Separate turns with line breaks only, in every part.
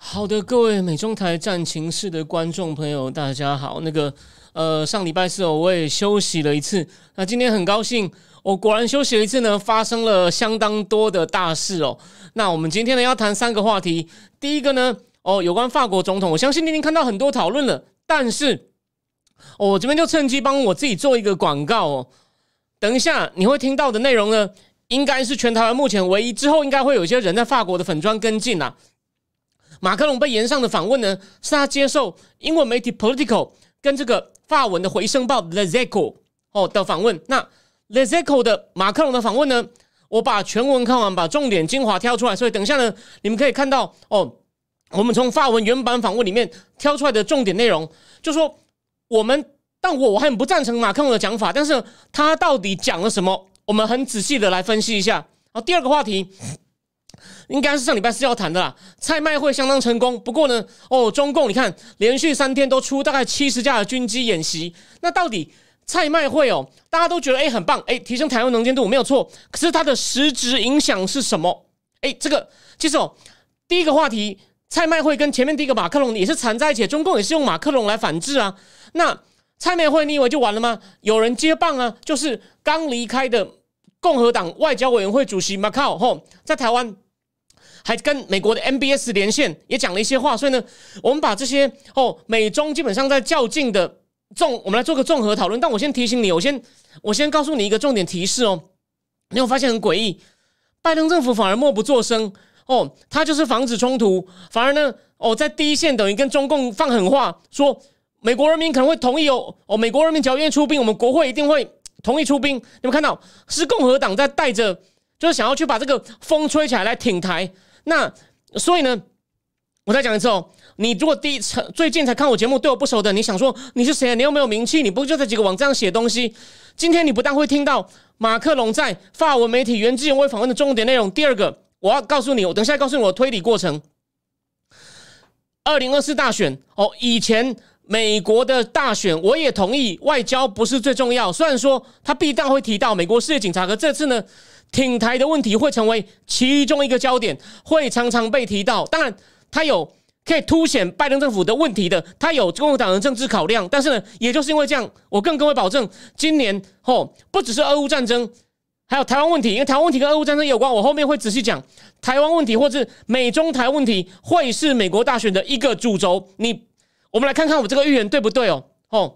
好的，各位美中台战情室的观众朋友，大家好。那个，呃，上礼拜四，我也休息了一次。那今天很高兴，我果然休息了一次呢，发生了相当多的大事哦。那我们今天呢要谈三个话题。第一个呢，哦，有关法国总统，我相信你已经看到很多讨论了。但是，我这边就趁机帮我自己做一个广告哦。等一下你会听到的内容呢，应该是全台湾目前唯一，之后应该会有一些人在法国的粉砖跟进啊。马克龙被延上的访问呢，是他接受英文媒体 Political 跟这个法文的回声报 Le z e c o 哦的访问。那 Le z e c o 的马克龙的访问呢，我把全文看完，把重点精华挑出来。所以等一下呢，你们可以看到哦，我们从法文原版访问里面挑出来的重点内容，就说我们，但我我很不赞成马克龙的讲法，但是他到底讲了什么，我们很仔细的来分析一下。好，第二个话题。应该是上礼拜四要谈的啦。蔡麦会相当成功，不过呢，哦，中共你看连续三天都出大概七十架的军机演习，那到底蔡麦会哦，大家都觉得哎很棒，哎提升台湾能见度没有错，可是它的实质影响是什么？哎，这个其实哦，第一个话题，蔡麦会跟前面第一个马克龙也是缠在一起，中共也是用马克龙来反制啊。那蔡麦会你以为就完了吗？有人接棒啊，就是刚离开的共和党外交委员会主席马卡吼，在台湾。还跟美国的 MBS 连线，也讲了一些话，所以呢，我们把这些哦，美中基本上在较劲的综，我们来做个综合讨论。但我先提醒你，我先我先告诉你一个重点提示哦，你有发现很诡异，拜登政府反而默不作声哦，他就是防止冲突，反而呢哦，在第一线等于跟中共放狠话，说美国人民可能会同意哦哦，美国人民只要愿意出兵，我们国会一定会同意出兵。你们看到是共和党在带着，就是想要去把这个风吹起来来挺台。那所以呢，我再讲一次哦，你如果第一次最近才看我节目，对我不熟的，你想说你是谁？你又没有名气？你不就在几个网站上写东西？今天你不但会听到马克龙在法文媒体原汁原味访问的重点内容，第二个，我要告诉你，我等下告诉你我推理过程。二零二四大选哦，以前美国的大选，我也同意外交不是最重要，虽然说他必定会提到美国世界警察，可这次呢？挺台的问题会成为其中一个焦点，会常常被提到。当然，它有可以凸显拜登政府的问题的，它有共和党的政治考量。但是呢，也就是因为这样，我更各位保证，今年哦不只是俄乌战争，还有台湾问题，因为台湾问题跟俄乌战争有关，我后面会仔细讲台湾问题，或是美中台问题，会是美国大选的一个主轴。你，我们来看看我这个预言对不对哦？哦。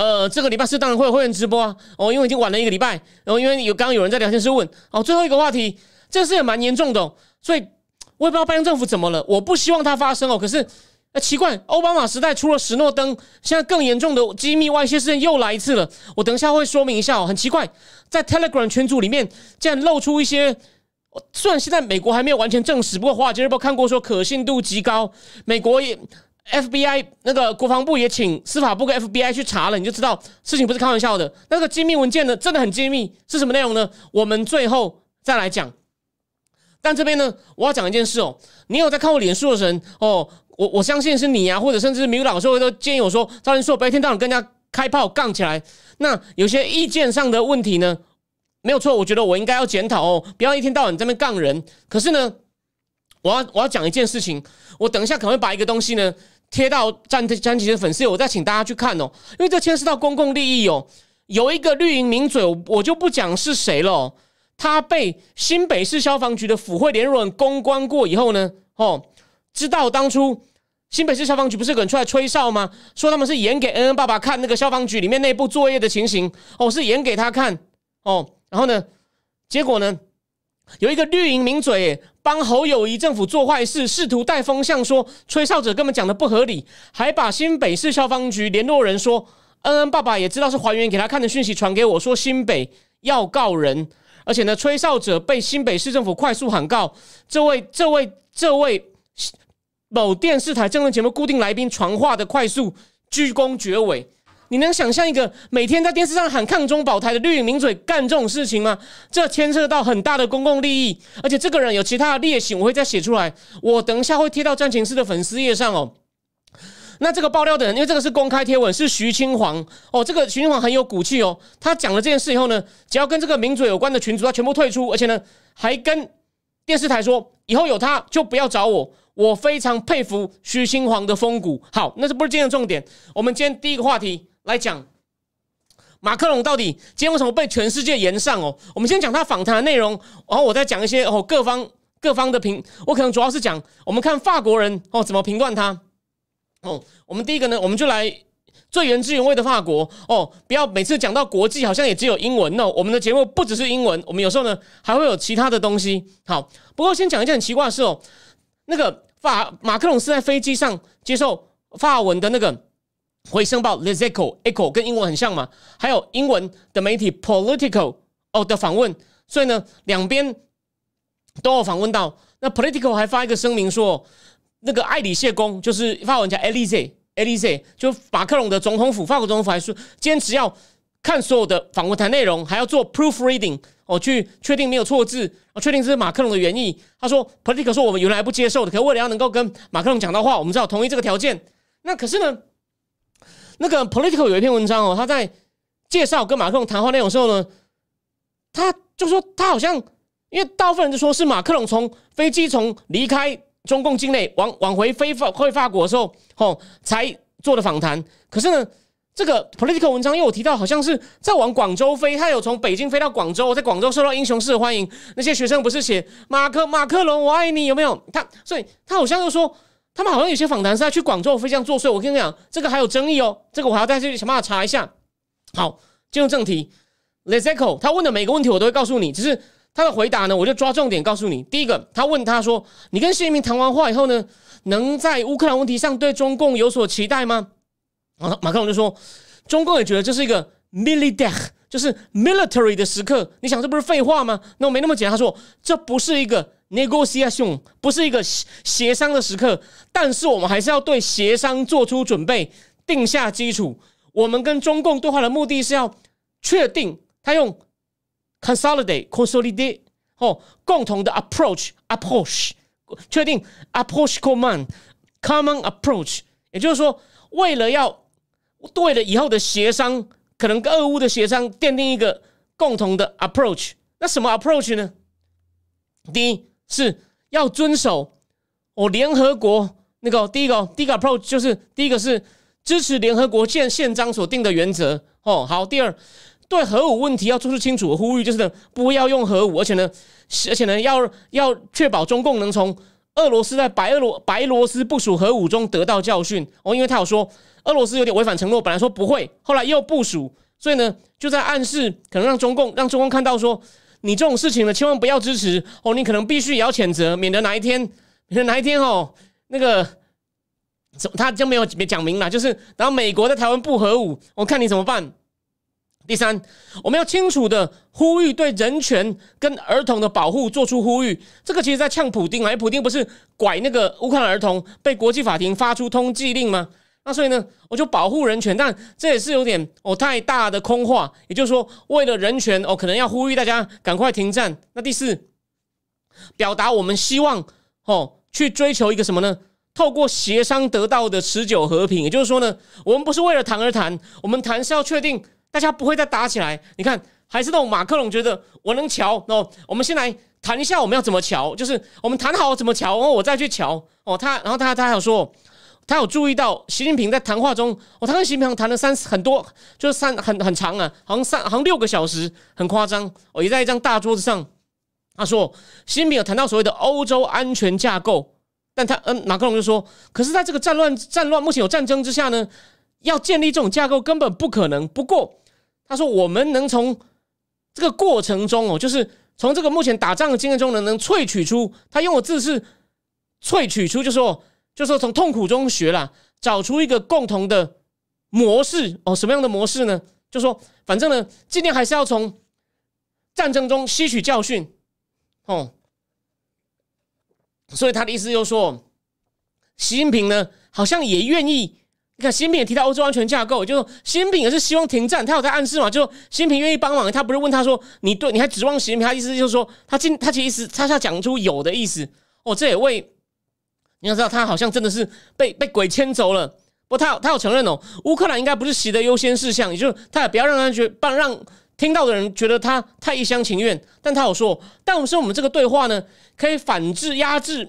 呃，这个礼拜四当然会有会员直播啊，哦，因为已经晚了一个礼拜，然后因为有刚刚有人在聊天室问，哦，最后一个话题，这事也蛮严重的，所以我也不知道拜登政府怎么了，我不希望它发生哦，可是，呃，奇怪，奥巴马时代出了史诺登，现在更严重的机密外泄事件又来一次了，我等一下会说明一下哦，很奇怪，在 Telegram 群组里面竟然露出一些，虽然现在美国还没有完全证实，不过华尔街日报看过说可信度极高，美国也。FBI 那个国防部也请司法部跟 FBI 去查了，你就知道事情不是开玩笑的。那个机密文件呢，真的很机密，是什么内容呢？我们最后再来讲。但这边呢，我要讲一件事哦，你有在看我脸书的人哦，我我相信是你啊，或者甚至是米老师都建议我说，赵仁硕不要一天到晚跟人家开炮杠起来。那有些意见上的问题呢，没有错，我觉得我应该要检讨哦，不要一天到晚在那边杠人。可是呢，我要我要讲一件事情，我等一下可能会把一个东西呢。贴到詹詹奇的粉丝，我再请大家去看哦，因为这牵涉到公共利益哦。有一个绿营名嘴，我就不讲是谁了。他被新北市消防局的府会联络人公关过以后呢，哦，知道当初新北市消防局不是有人出来吹哨吗？说他们是演给恩恩爸爸看那个消防局里面内部作业的情形，哦，是演给他看哦。然后呢，结果呢？有一个绿营名嘴帮侯友谊政府做坏事，试图带风向，说吹哨者根本讲的不合理，还把新北市消防局联络人说，恩恩爸爸也知道是还原给他看的讯息传给我说新北要告人，而且呢，吹哨者被新北市政府快速喊告，这位这位这位某电视台政论节目固定来宾传话的快速鞠躬绝尾。你能想象一个每天在电视上喊抗中保台的绿营名嘴干这种事情吗？这牵涉到很大的公共利益，而且这个人有其他的劣行，我会再写出来。我等一下会贴到战情室的粉丝页上哦。那这个爆料的人，因为这个是公开贴文，是徐清煌哦。这个徐清煌很有骨气哦。他讲了这件事以后呢，只要跟这个名嘴有关的群组，他全部退出，而且呢，还跟电视台说，以后有他就不要找我。我非常佩服徐清煌的风骨。好，那是不是今天的重点？我们今天第一个话题。来讲马克龙到底今天为什么被全世界延上哦？我们先讲他访谈的内容，然后我再讲一些哦各方各方的评。我可能主要是讲我们看法国人哦怎么评断他哦。我们第一个呢，我们就来最原汁原味的法国哦，不要每次讲到国际好像也只有英文哦。我们的节目不只是英文，我们有时候呢还会有其他的东西。好，不过先讲一件很奇怪的事哦，那个法马克龙是在飞机上接受法文的那个。回声报 l e z e c o Echo 跟英文很像嘛？还有英文的媒体 Political 哦的访问，所以呢，两边都有访问到。那 Political 还发一个声明说，那个艾里谢宫就是发文叫 Elise，Elise 就马克龙的总统府，法国总统府还说坚持要看所有的访问谈内容，还要做 proofreading 哦，去确定没有错字，确定这是马克龙的原意。他说 Political 说我们原来不接受的，可为了要能够跟马克龙讲到话，我们只好同意这个条件。那可是呢？那个 Political 有一篇文章哦，他在介绍跟马克龙谈话内容时候呢，他就说他好像因为大部分人就说是马克龙从飞机从离开中共境内往往回飞法回法国的时候，哦才做的访谈。可是呢，这个 Political 文章又有提到，好像是在往广州飞，他有从北京飞到广州，在广州受到英雄式的欢迎。那些学生不是写马克马克龙我爱你有没有？他所以他好像又说。他们好像有些访谈是在去广州飞这样作祟，我跟你讲，这个还有争议哦，这个我还要再去想办法查一下。好，进入正题 l e z e c o 他问的每个问题我都会告诉你，只是他的回答呢，我就抓重点告诉你。第一个，他问他说：“你跟习近平谈完话以后呢，能在乌克兰问题上对中共有所期待吗？”啊，马克龙就说：“中共也觉得这是一个 military，就是 military 的时刻。你想这不是废话吗？那我没那么简单。”他说：“这不是一个。” Negotiation 不是一个协商的时刻，但是我们还是要对协商做出准备，定下基础。我们跟中共对话的目的是要确定他用 consolidate consolidate 哦共同的 approach approach 确定 approach command common approach，也就是说，为了要为了以后的协商，可能跟俄乌的协商奠定一个共同的 approach。那什么 approach 呢？第一。是要遵守我联合国那个第一个第一个 approach 就是第一个是支持联合国宪宪章所定的原则哦。好，第二对核武问题要做出清楚的呼吁，就是呢不要用核武，而且呢而且呢要要确保中共能从俄罗斯在白俄罗白罗斯部署核武中得到教训哦，因为他有说俄罗斯有点违反承诺，本来说不会，后来又部署，所以呢就在暗示可能让中共让中共看到说。你这种事情呢，千万不要支持哦！你可能必须也要谴责，免得哪一天，免得哪一天哦，那个他就没有没讲明了，就是然后美国在台湾不核武，我看你怎么办。第三，我们要清楚的呼吁对人权跟儿童的保护做出呼吁。这个其实在呛普丁啊，普丁不是拐那个乌克兰儿童被国际法庭发出通缉令吗？那所以呢，我就保护人权，但这也是有点哦太大的空话。也就是说，为了人权哦，可能要呼吁大家赶快停战。那第四，表达我们希望哦去追求一个什么呢？透过协商得到的持久和平。也就是说呢，我们不是为了谈而谈，我们谈是要确定大家不会再打起来。你看，还是那种马克龙觉得我能瞧哦，我们先来谈一下我们要怎么瞧，就是我们谈好怎么瞧，然后我再去瞧哦。他然后他他还有说。他有注意到习近平在谈话中，哦，他跟习近平谈了三很多，就是三很很长啊，好像三好像六个小时，很夸张。哦，也在一张大桌子上，他说习近平有谈到所谓的欧洲安全架构，但他嗯，马克龙就说，可是在这个战乱战乱目前有战争之下呢，要建立这种架构根本不可能。不过他说，我们能从这个过程中哦，就是从这个目前打仗的经验中呢，能萃取出，他用的字是萃取出，就说。就是从痛苦中学了，找出一个共同的模式哦。什么样的模式呢？就说反正呢，尽量还是要从战争中吸取教训哦。所以他的意思就是说，习近平呢好像也愿意。你看，习近平也提到欧洲安全架构，就说习近平也是希望停战，他有在暗示嘛？就说习近平愿意帮忙，他不是问他说你对你还指望习近平？他意思就是说他今他其实他是要讲出有的意思哦，这也为你要知道他好像真的是被被鬼牵走了。不，他他有承认哦，乌克兰应该不是习的优先事项，也就是他也不要让他觉不让听到的人觉得他太一厢情愿。但他有说，但是我们这个对话呢，可以反制压制。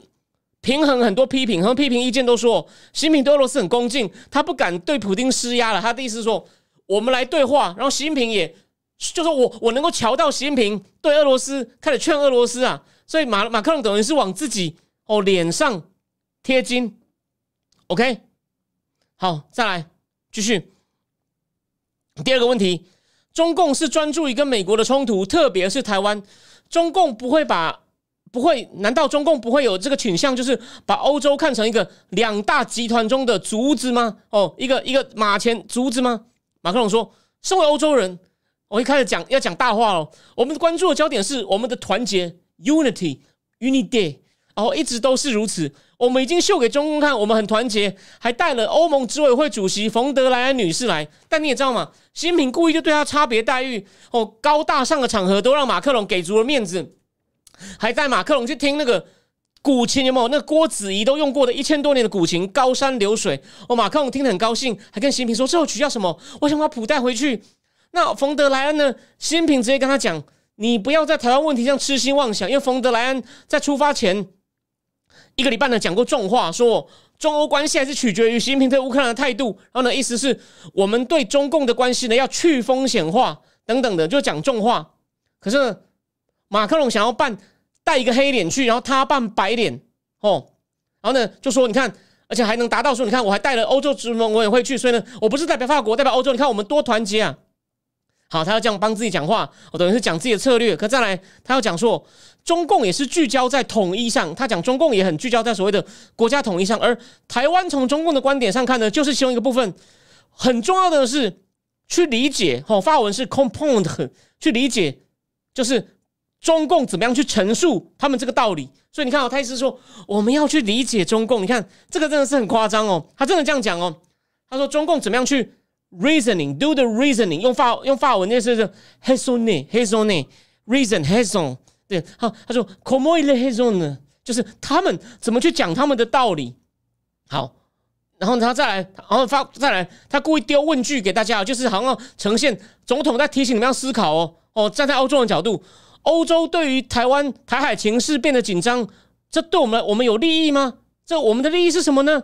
平衡很多批评和批评意见都说，习近平对俄罗斯很恭敬，他不敢对普京施压了。他的意思是说，我们来对话，然后习近平也就说我我能够瞧到习近平对俄罗斯开始劝俄罗斯啊，所以马马克龙等于是往自己哦脸上贴金。OK，好，再来继续。第二个问题，中共是专注于跟美国的冲突，特别是台湾，中共不会把。不会？难道中共不会有这个倾向，就是把欧洲看成一个两大集团中的竹子吗？哦，一个一个马前竹子吗？马克龙说：“身为欧洲人，我一开始讲要讲大话哦。我们关注的焦点是我们的团结 （unity，unity），然后一直都是如此。我们已经秀给中共看，我们很团结，还带了欧盟执委会主席冯德莱恩女士来。但你也知道嘛，习近平故意就对她差别待遇，哦，高大上的场合都让马克龙给足了面子。”还带马克龙去听那个古琴，有没有？那郭子仪都用过的一千多年的古琴《高山流水》。哦，马克龙听得很高兴，还跟习近平说这首曲叫什么？我想把谱带回去。那冯德莱恩呢？习近平直接跟他讲：“你不要在台湾问题上痴心妄想。”因为冯德莱恩在出发前一个礼拜呢讲过重话，说中欧关系还是取决于习近平对乌克兰的态度。然后呢，意思是我们对中共的关系呢要去风险化等等的，就讲重话。可是马克龙想要办。带一个黑脸去，然后他扮白脸哦，然后呢就说你看，而且还能达到说你看我还带了欧洲执盟委员会去，所以呢我不是代表法国，代表欧洲，你看我们多团结啊！好，他要这样帮自己讲话，我等于是讲自己的策略。可再来，他要讲说中共也是聚焦在统一上，他讲中共也很聚焦在所谓的国家统一上，而台湾从中共的观点上看呢，就是其中一个部分很重要的是去理解，哦，发文是 compound 去理解，就是。中共怎么样去陈述他们这个道理？所以你看哦，他意思说我们要去理解中共。你看这个真的是很夸张哦，他真的这样讲哦。他说中共怎么样去 reasoning，do the reasoning，用法用法文那是 h e s o n e h e s o n e reason h e s o n 对，好，他说 como il h e s o n 就是他们怎么去讲他们的道理。好，然后他再来，然后发再来，他故意丢问句给大家，就是好像呈现总统在提醒你们要思考哦哦，站在欧洲的角度。欧洲对于台湾台海情势变得紧张，这对我们我们有利益吗？这我们的利益是什么呢？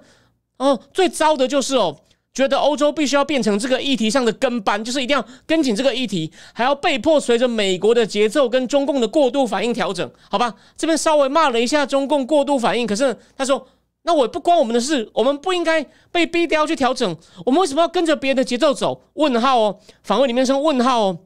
哦，最糟的就是哦，觉得欧洲必须要变成这个议题上的跟班，就是一定要跟紧这个议题，还要被迫随着美国的节奏跟中共的过度反应调整，好吧？这边稍微骂了一下中共过度反应，可是他说，那我不关我们的事，我们不应该被逼掉去调整，我们为什么要跟着别人的节奏走？问号哦，访问里面是问号哦，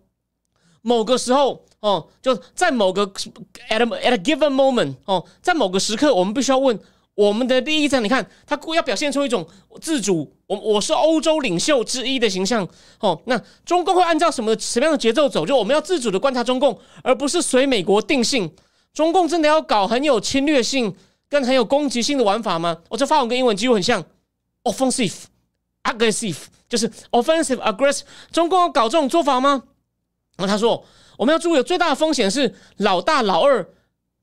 某个时候。哦，就在某个 at at a given moment 哦，在某个时刻，我们必须要问我们的利益在。你看，他故意要表现出一种自主，我我是欧洲领袖之一的形象。哦，那中共会按照什么什么样的节奏走？就我们要自主的观察中共，而不是随美国定性。中共真的要搞很有侵略性跟很有攻击性的玩法吗？我这发文跟英文几乎很像，offensive aggressive，就是 offensive aggressive。中共要搞这种做法吗？然后他说。我们要注意，最大的风险是老大老二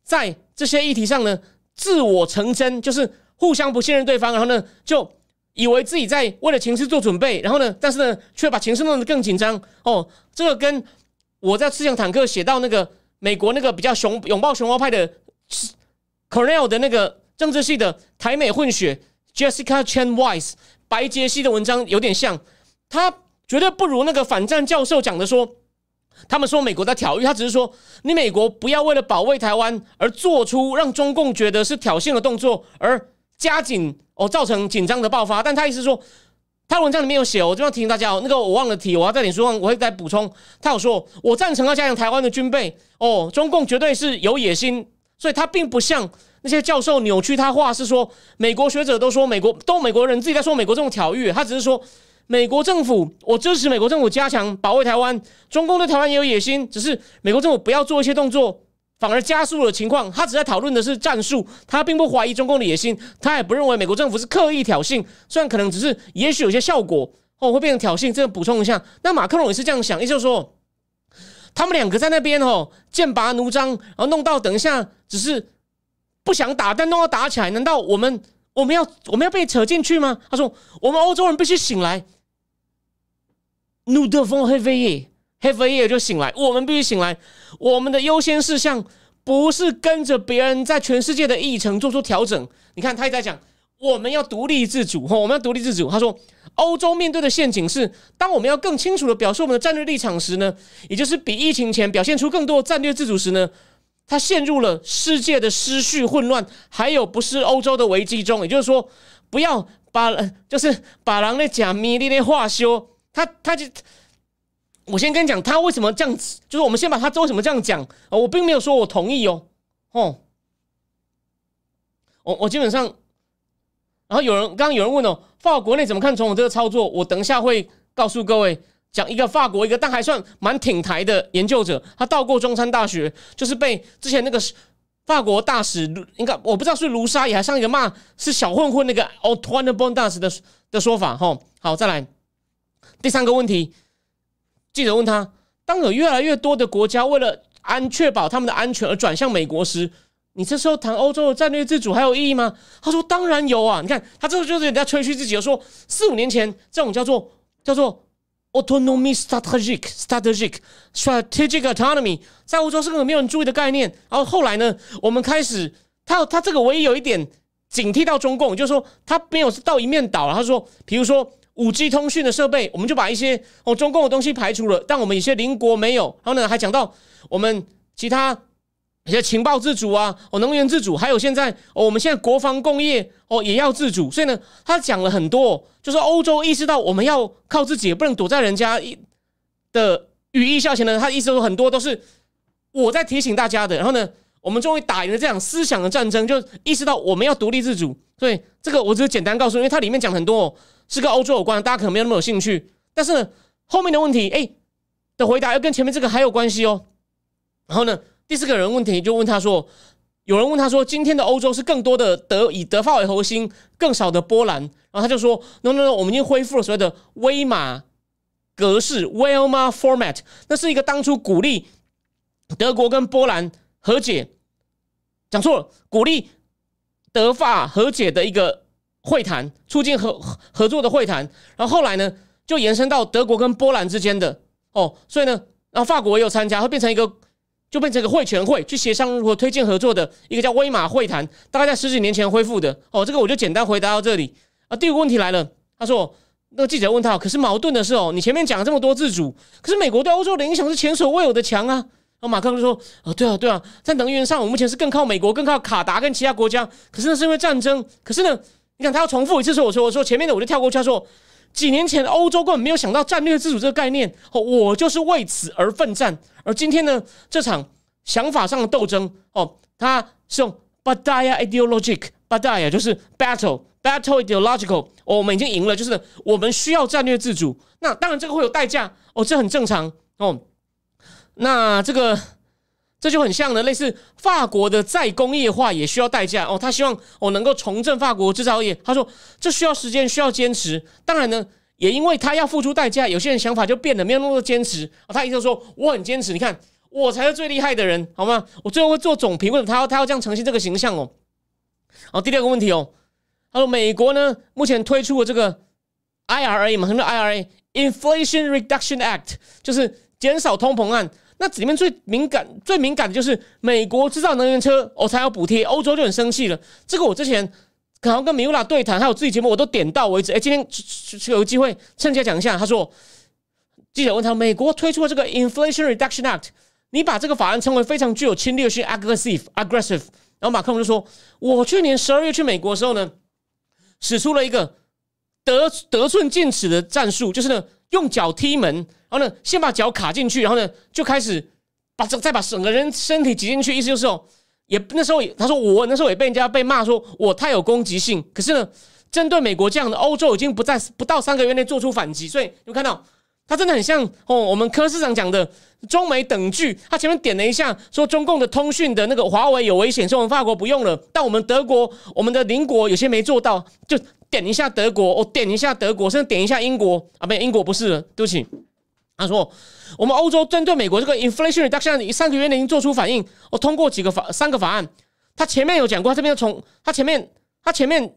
在这些议题上呢，自我成真，就是互相不信任对方，然后呢，就以为自己在为了情势做准备，然后呢，但是呢，却把情势弄得更紧张。哦，这个跟我在思想坦克写到那个美国那个比较熊拥抱熊猫派的 Cornell 的那个政治系的台美混血 Jessica Chen Weiss 白杰西的文章有点像，他绝对不如那个反战教授讲的说。他们说美国在挑衅，他只是说你美国不要为了保卫台湾而做出让中共觉得是挑衅的动作，而加紧哦造成紧张的爆发。但他意思说，他文章里面有写，我就要提醒大家哦，那个我忘了提，我要在脸书上我会再补充。他有说，我赞成要加强台湾的军备哦，中共绝对是有野心，所以他并不像那些教授扭曲他话，是说美国学者都说美国都美国人自己在说美国这种挑衅，他只是说。美国政府，我支持美国政府加强保卫台湾。中共对台湾也有野心，只是美国政府不要做一些动作，反而加速了情况。他只在讨论的是战术，他并不怀疑中共的野心，他也不认为美国政府是刻意挑衅。虽然可能只是，也许有些效果哦会变成挑衅。这个补充一下，那马克龙也是这样想，也就是说，他们两个在那边哦剑拔弩张，然后弄到等一下只是不想打，但弄到打起来，难道我们我们要我们要被扯进去吗？他说，我们欧洲人必须醒来。怒的风黑飞夜，黑飞夜就醒来。我们必须醒来。我们的优先事项不是跟着别人在全世界的议程做出调整。你看，他也在讲，我们要独立自主。哈，我们要独立自主。他说，欧洲面对的陷阱是，当我们要更清楚的表示我们的战略立场时呢，也就是比疫情前表现出更多战略自主时呢，他陷入了世界的失序混乱，还有不是欧洲的危机中。也就是说，不要把就是把人的假咪咪的话修。他他就，我先跟你讲，他为什么这样子？就是我们先把他为什么这样讲啊我并没有说我同意哦，哦，我我基本上，然后有人刚刚有人问哦，法国内怎么看总统这个操作？我等一下会告诉各位，讲一个法国一个但还算蛮挺台的研究者，他到过中山大学，就是被之前那个法国大使，应该我不知道是卢沙也还上一个骂是小混混那个哦，Tone Bon 大使的的说法，哈，好，再来。第三个问题，记者问他：当有越来越多的国家为了安确保他们的安全而转向美国时，你这时候谈欧洲的战略自主还有意义吗？他说：当然有啊！你看，他这个就是人家吹嘘自己，说四五年前这种叫做叫做 autonomy strategic strategic strategic autonomy 在欧洲是个没有人注意的概念。然后后来呢，我们开始他他这个唯一有一点警惕到中共，就是说他没有是到一面倒。他说，比如说。五 G 通讯的设备，我们就把一些哦中共的东西排除了，但我们有些邻国没有。然后呢，还讲到我们其他一些情报自主啊，哦能源自主，还有现在哦我们现在国防工业哦也要自主。所以呢，他讲了很多，就是欧洲意识到我们要靠自己，不能躲在人家一的羽翼下前呢。他意思说很多都是我在提醒大家的。然后呢，我们终于打赢了这场思想的战争，就意识到我们要独立自主。所以这个我只是简单告诉，因为它里面讲很多。哦是跟欧洲有关，大家可能没有那么有兴趣。但是后面的问题，哎，的回答又跟前面这个还有关系哦。然后呢，第四个人问题就问他说：“有人问他说，今天的欧洲是更多的德以德法为核心，更少的波兰。”然后他就说：“No No No，我们已经恢复了所谓的威马格式 （Weimar Format），那是一个当初鼓励德国跟波兰和解，讲错了，鼓励德法和解的一个。”会谈促进合合作的会谈，然后后来呢，就延伸到德国跟波兰之间的哦，所以呢，然后法国也有参加，会变成一个，就变成一个会全会去协商如何推进合作的一个叫威马会谈，大概在十几年前恢复的哦，这个我就简单回答到这里啊。第五个问题来了，他说那个记者问他，可是矛盾的是哦，你前面讲了这么多自主，可是美国对欧洲的影响是前所未有的强啊。然后马克就说啊，对啊对啊，在能源上我目前是更靠美国，更靠卡达跟其他国家，可是那是因为战争，可是呢？你看，他要重复一次说：“我说，我说前面的我就跳过去。他说，几年前欧洲根本没有想到战略自主这个概念，哦，我就是为此而奋战。而今天呢，这场想法上的斗争，哦，他是用 battaya ideologic，battle 就是 battle，battle ideological。我们已经赢了，就是我们需要战略自主。那当然这个会有代价，哦，这很正常，哦，那这个。”这就很像呢，类似法国的再工业化也需要代价哦。他希望我能够重振法国制造业，他说这需要时间，需要坚持。当然呢，也因为他要付出代价，有些人想法就变得没有那么多坚持。他意思说我很坚持，你看我才是最厉害的人，好吗？我最后会做总评，为什么他要他要这样呈现这个形象哦？好，第六个问题哦，他说美国呢目前推出了这个 IRA 嘛，什么 IRA？Inflation Reduction Act，就是减少通膨案。那里面最敏感、最敏感的就是美国制造能源车，我才有补贴，欧洲就很生气了。这个我之前可能跟米乌拉对谈，还有自己节目，我都点到为止。哎，今天有机会趁机讲一下。他说，记者问他，美国推出了这个 Inflation Reduction Act，你把这个法案称为非常具有侵略性 （aggressive）。aggressive。然后马克龙就说，我去年十二月去美国的时候呢，使出了一个得得寸进尺的战术，就是呢。用脚踢门，然后呢，先把脚卡进去，然后呢，就开始把这再把整个人身体挤进去。意思就是哦，也那时候他说我那时候也被人家被骂说我太有攻击性。可是呢，针对美国这样的欧洲已经不在不到三个月内做出反击，所以你看到他真的很像哦，我们柯市长讲的中美等距。他前面点了一下，说中共的通讯的那个华为有危险，说我们法国不用了。但我们德国、我们的邻国有些没做到，就点一下德国，我点一下德国，甚至点一下英国啊，不，英国不是了，对不起。他说，我们欧洲针对美国这个 Inflation Reduction 三个月内已经做出反应，我通过几个法三个法案。他前面有讲过，他这边从他前面他前面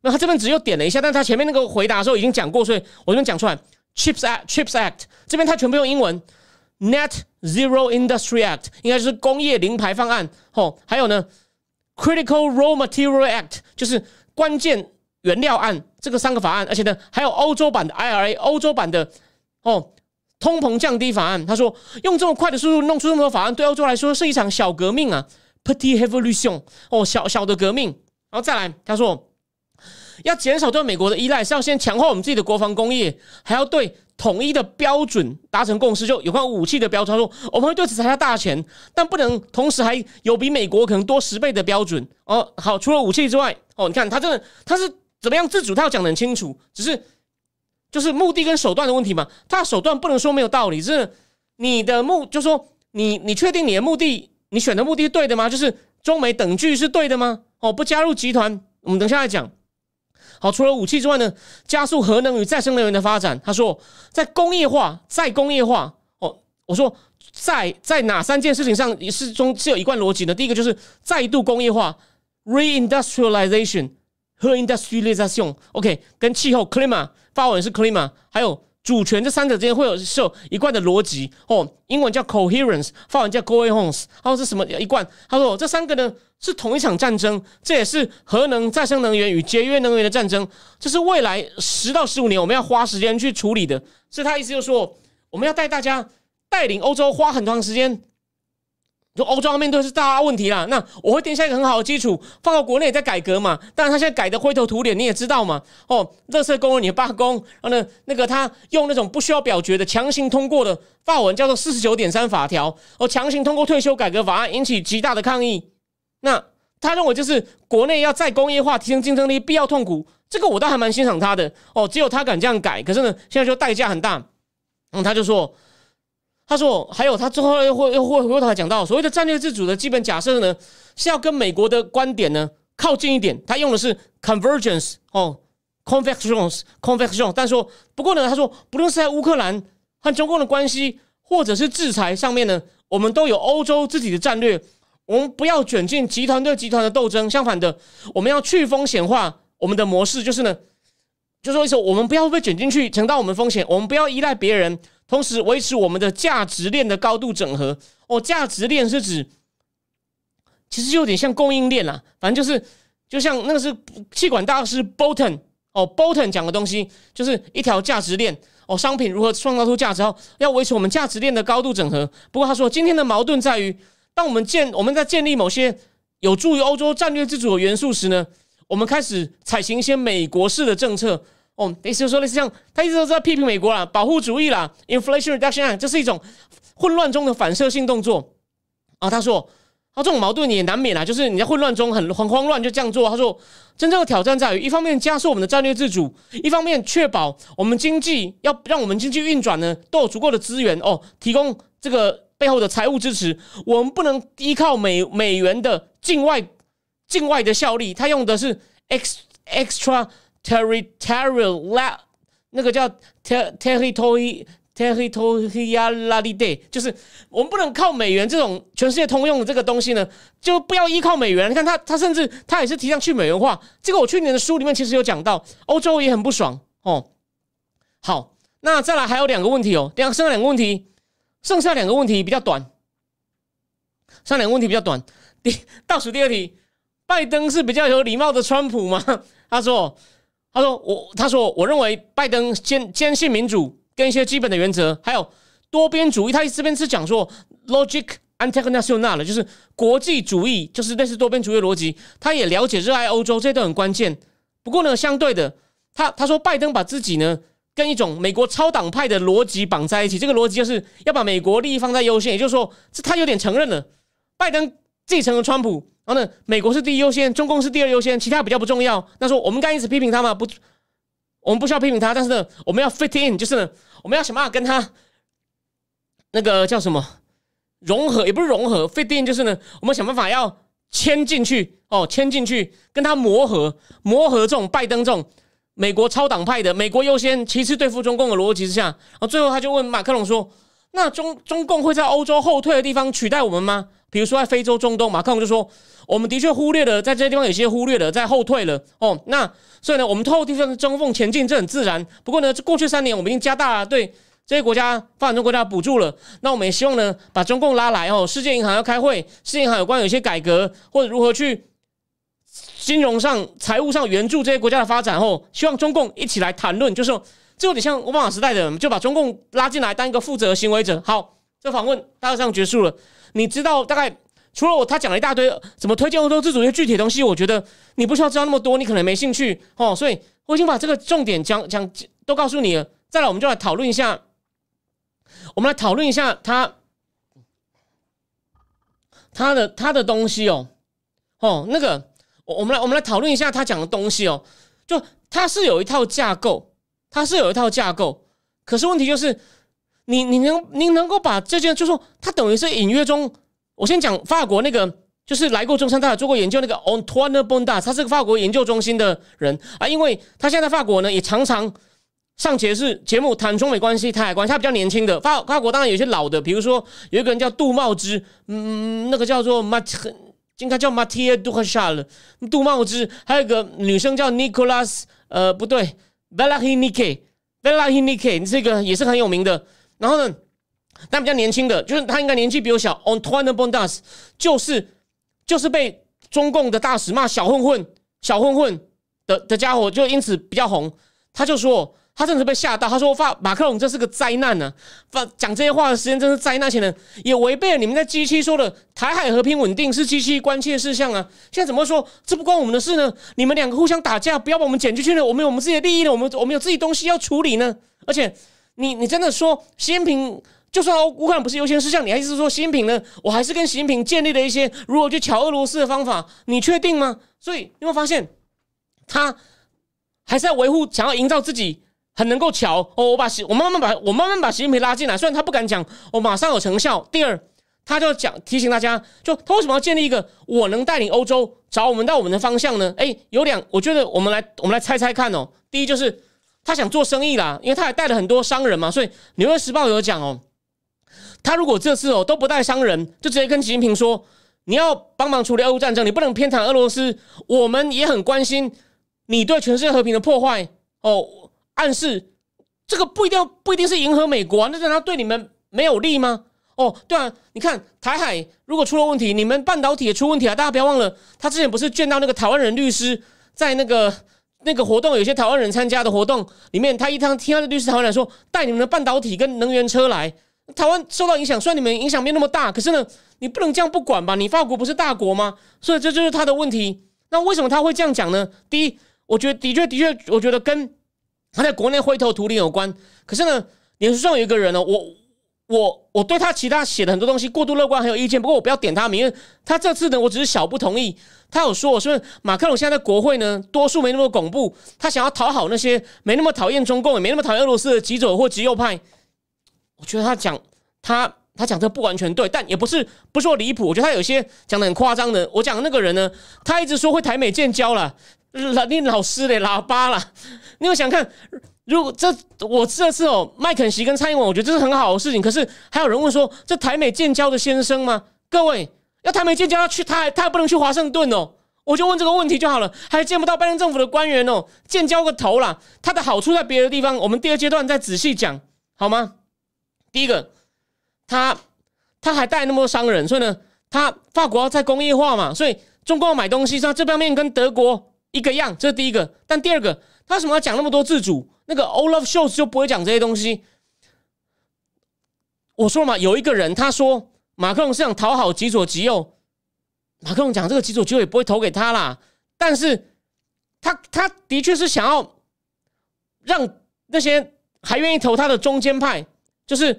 那他这边只有点了一下，但他前面那个回答的时候已经讲过，所以我这边讲出来。Chips Act Chips Act 这边它全部用英文，Net Zero Industry Act 应该就是工业零排放案，哦，还有呢，Critical Raw Material Act 就是关键原料案，这个三个法案，而且呢，还有欧洲版的 IRA，欧洲版的哦，通膨降低法案。他说用这么快的速度弄出这么多法案，对欧洲来说是一场小革命啊，Petit Revolution 哦，小小的革命。然后再来，他说。要减少对美国的依赖，是要先强化我们自己的国防工业，还要对统一的标准达成共识。就有关武器的标准，他说我们会对此砸下大钱，但不能同时还有比美国可能多十倍的标准。哦，好，除了武器之外，哦，你看他真的他是怎么样自主，他要讲得很清楚，只是就是目的跟手段的问题嘛。他手段不能说没有道理，是你的目，就说你你确定你的目的，你选的目的是对的吗？就是中美等距是对的吗？哦，不加入集团，我们等下来讲。好，除了武器之外呢，加速核能与再生能源的发展。他说，在工业化、再工业化。哦，我说在在哪三件事情上也是中是有一贯逻辑的？第一个就是再度工业化 （reindustrialization） industrialization。OK，跟气候 （climate） 发文是 climate，还有。主权这三者之间会有是一贯的逻辑哦，英文叫 coherence，发文叫 coherence，他说是什么一贯？他说这三个呢是同一场战争，这也是核能、再生能源与节约能源的战争，这是未来十到十五年我们要花时间去处理的。所以他意思就是说，我们要带大家带领欧洲花很长时间。就欧洲面对是大问题啦，那我会定下一个很好的基础，放到国内也在改革嘛。但是他现在改的灰头土脸，你也知道嘛。哦，乐色工人你罢工，然后呢，那个他用那种不需要表决的强行通过的法文叫做四十九点三法条，哦，强行通过退休改革法案，引起极大的抗议。那他认为就是国内要再工业化，提升竞争力，必要痛苦。这个我倒还蛮欣赏他的。哦，只有他敢这样改，可是呢，现在就代价很大。嗯，他就说。他说：“还有，他最后又会又会回过头来讲到所谓的战略自主的基本假设呢，是要跟美国的观点呢靠近一点。他用的是 convergence 哦，convection convection。但说不过呢，他说不论是在乌克兰和中共的关系，或者是制裁上面呢，我们都有欧洲自己的战略。我们不要卷进集团对集团的斗争，相反的，我们要去风险化我们的模式，就是呢，就说一说，我们不要被卷进去承担我们风险，我们不要依赖别人。”同时维持我们的价值链的高度整合哦，价值链是指其实有点像供应链啦，反正就是就像那个是气管大师 Bolton 哦，Bolton 讲的东西就是一条价值链哦，商品如何创造出价值后，要维持我们价值链的高度整合。不过他说，今天的矛盾在于，当我们建我们在建立某些有助于欧洲战略自主的元素时呢，我们开始采行一些美国式的政策。哦，意思就说类似像他一直都在批评美国啦，保护主义啦，Inflation Reduction，这是一种混乱中的反射性动作啊。他说，他这种矛盾也难免啦，就是你在混乱中很很慌乱就这样做。他说，真正的挑战在于，一方面加速我们的战略自主，一方面确保我们经济要让我们经济运转呢都有足够的资源哦，提供这个背后的财务支持。我们不能依靠美美元的境外境外的效力，他用的是 x extra。Territorial la 那个叫 territory territoriality，就是我们不能靠美元这种全世界通用的这个东西呢，就不要依靠美元。你看他，他甚至他也是提倡去美元化。这个我去年的书里面其实有讲到，欧洲也很不爽哦。好，那再来还有两个问题哦，两剩下两个问题，剩下两个问题比较短，剩下两个问题比较短。第倒数第二题，拜登是比较有礼貌的川普吗？他说。他说：“我他说我认为拜登坚坚信民主跟一些基本的原则，还有多边主义。他这边是讲说 logic international，就是国际主义，就是类似多边主义的逻辑。他也了解热爱欧洲，这都很关键。不过呢，相对的，他他说拜登把自己呢跟一种美国超党派的逻辑绑在一起，这个逻辑就是要把美国利益放在优先。也就是说，这他有点承认了拜登继承了川普。”然后呢，美国是第一优先，中共是第二优先，其他比较不重要。那说我们该一直批评他吗？不，我们不需要批评他，但是呢，我们要 fit in，就是呢，我们要想办法跟他那个叫什么融合，也不是融合，fit in 就是呢，我们想办法要牵进去哦，牵进去跟他磨合，磨合这种拜登这种美国超党派的美国优先，其次对付中共的逻辑之下，然后最后他就问马克龙说：“那中中共会在欧洲后退的地方取代我们吗？比如说在非洲、中东？”马克龙就说。我们的确忽略了，在这些地方有些忽略了，在后退了哦。那所以呢，我们透过地方的中缝前进，这很自然。不过呢，这过去三年我们已经加大对这些国家发展中国家补助了。那我们也希望呢，把中共拉来哦。世界银行要开会，世界银行有关有些改革或者如何去金融上、财务上援助这些国家的发展哦。希望中共一起来谈论，就是这有点像奥巴马时代的，就把中共拉进来当一个负责行为者。好，这访问大概这样结束了。你知道大概？除了我，他讲了一大堆怎么推荐欧洲自主一些具体的东西，我觉得你不需要知道那么多，你可能没兴趣哦。所以我已经把这个重点讲讲都告诉你了。再来，我们就来讨论一下，我们来讨论一下他他的他的东西哦哦，那个我我们来我们来讨论一下他讲的东西哦。就他是有一套架构，他是有一套架构，可是问题就是你你能你能够把这件，就说他等于是隐约中。我先讲法国那个，就是来过中山大做过研究那个 Antoine Bonda，他是个法国研究中心的人啊，因为他现在法国呢也常常上节是节目谈中美关系、台海关系。他比较年轻的法法国当然有些老的，比如说有一个人叫杜茂之，嗯，那个叫做 Mat，应该叫 Mathieu Duchal，杜茂之，还有一个女生叫 Nicolas，呃，不对，Bellahinique，Bellahinique，这个也是很有名的。然后呢？但比较年轻的，就是他应该年纪比我小。Antoine Bondas 就是就是被中共的大使骂小混混、小混混的的家伙，就因此比较红。他就说他真的是被吓到，他说发马克龙这是个灾难呢。发讲这些话的时间真是灾难，且呢也违背了你们在 G 七说的台海和平稳定是 G 七关切事项啊。现在怎么说这不关我们的事呢？你们两个互相打架，不要把我们剪进去了。我们有我们自己的利益呢，我们我们有自己东西要处理呢。而且你你真的说习近平？就算乌克兰不是优先事项，你还是说习近平呢？我还是跟习近平建立了一些如何去撬俄罗斯的方法，你确定吗？所以你有没有发现，他还是在维护，想要营造自己很能够撬哦。我把习，我慢慢把我慢慢把习近平拉进来，虽然他不敢讲，我马上有成效。第二，他就讲提醒大家，就他为什么要建立一个我能带领欧洲找我们到我们的方向呢？哎，有两，我觉得我们来我们来猜猜看哦。第一就是他想做生意啦，因为他还带了很多商人嘛，所以《纽约时报》有讲哦。他如果这次哦都不带商人，就直接跟习近平说：“你要帮忙处理俄乌战争，你不能偏袒俄罗斯。我们也很关心你对全世界和平的破坏。”哦，暗示这个不一定不一定是迎合美国，啊那让他对你们没有利吗？哦，对啊，你看台海如果出了问题，你们半导体也出问题啊！大家不要忘了，他之前不是见到那个台湾人律师在那个那个活动，有些台湾人参加的活动里面，他一趟听他的律师台湾人说，带你们的半导体跟能源车来。台湾受到影响，虽然你们影响没那么大，可是呢，你不能这样不管吧？你法国不是大国吗？所以这就是他的问题。那为什么他会这样讲呢？第一，我觉得的确的确，我觉得跟他在国内灰头土脸有关。可是呢，脸书上有一个人呢，我我我对他其他写的很多东西过度乐观很有意见。不过我不要点他名，因为他这次呢，我只是小不同意。他有说，我说马克龙现在在国会呢，多数没那么恐怖，他想要讨好那些没那么讨厌中共，也没那么讨厌俄罗斯的极左或极右派。我觉得他讲他他讲这不完全对，但也不是不说离谱。我觉得他有些讲的很夸张的。我讲的那个人呢，他一直说会台美建交了，你老师的喇叭了。你有想看？如果这我这次哦，麦肯锡跟蔡英文，我觉得这是很好的事情。可是还有人问说，这台美建交的先生吗？各位要台美建交要去，他还他还不能去华盛顿哦。我就问这个问题就好了，还见不到拜登政府的官员哦，建交个头啦！他的好处在别的地方，我们第二阶段再仔细讲好吗？第一个，他他还带那么多商人，所以呢，他法国要在工业化嘛，所以中国要买东西，他这方面跟德国一个样，这是第一个。但第二个，他为什么要讲那么多自主？那个 Olaf Scholz 就不会讲这些东西。我说嘛，有一个人他说马克龙是想讨好极左极右，马克龙讲这个极左极右也不会投给他啦。但是他他的确是想要让那些还愿意投他的中间派。就是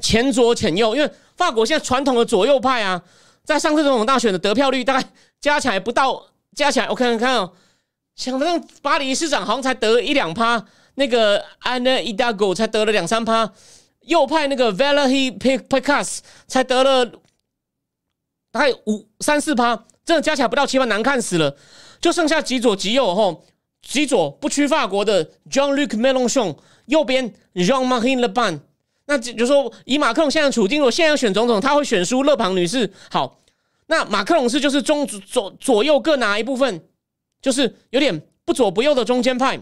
前左前右，因为法国现在传统的左右派啊，在上次总统大选的得票率大概加起来不到，加起来我看看看哦，想让巴黎市长好像才得一两趴，那个安娜伊达狗才得了两三趴，右派那个 Valerie P Picas 才得了大概五三四趴，真的加起来不到七万，难看死了。就剩下极左极右吼，极左不屈法国的 John Luke Mélenchon，右边 Jean-Marie Le Pen。那就说以马克龙现在处境，我现在要选总统，他会选输勒庞女士。好，那马克龙是就是中左左右各拿一部分，就是有点不左不右的中间派。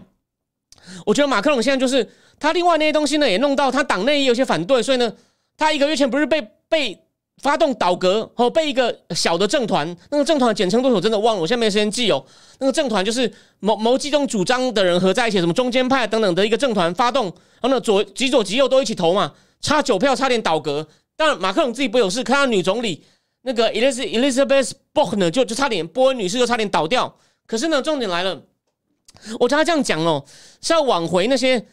我觉得马克龙现在就是他另外那些东西呢，也弄到他党内也有些反对，所以呢，他一个月前不是被被发动倒戈，哦，被一个小的政团，那个政团简称多少真的忘了，我现在没时间记哦。那个政团就是某某几种主张的人合在一起，什么中间派等等的一个政团发动。然后呢，左极左极右都一起投嘛，差九票差点倒阁。当然，马克龙自己不有事，看到女总理那个 Elizabeth b o c k 呢，就就差点波恩女士就差点倒掉。可是呢，重点来了，我听他这样讲哦，是要挽回那些，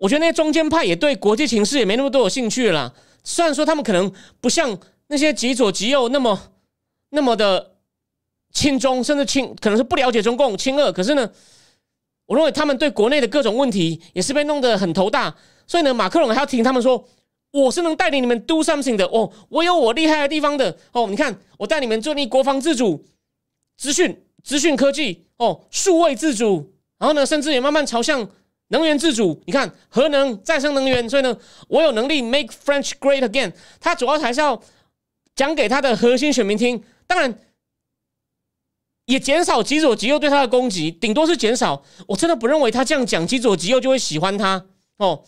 我觉得那些中间派也对国际形势也没那么多有兴趣了。虽然说他们可能不像那些极左极右那么那么的亲中，甚至亲可能是不了解中共亲俄，可是呢。我认为他们对国内的各种问题也是被弄得很头大，所以呢，马克龙还要听他们说，我是能带领你们 do something 的哦，我有我厉害的地方的哦。你看，我带你们做你国防自主、资讯资讯科技哦，数位自主，然后呢，甚至也慢慢朝向能源自主。你看，核能、再生能源，所以呢，我有能力 make French great again。他主要还是要讲给他的核心选民听，当然。也减少极左极右对他的攻击，顶多是减少。我真的不认为他这样讲，极左极右就会喜欢他哦。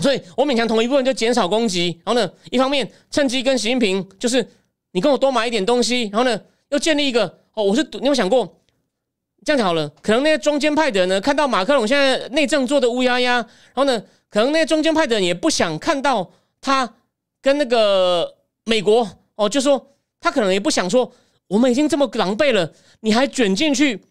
所以我勉强同一部分就减少攻击，然后呢，一方面趁机跟习近平就是你跟我多买一点东西，然后呢又建立一个哦，我是你有想过这样好了？可能那些中间派的人呢，看到马克龙现在内政做的乌压压，然后呢，可能那些中间派的人也不想看到他跟那个美国哦，就说他可能也不想说。我们已经这么狼狈了，你还卷进去？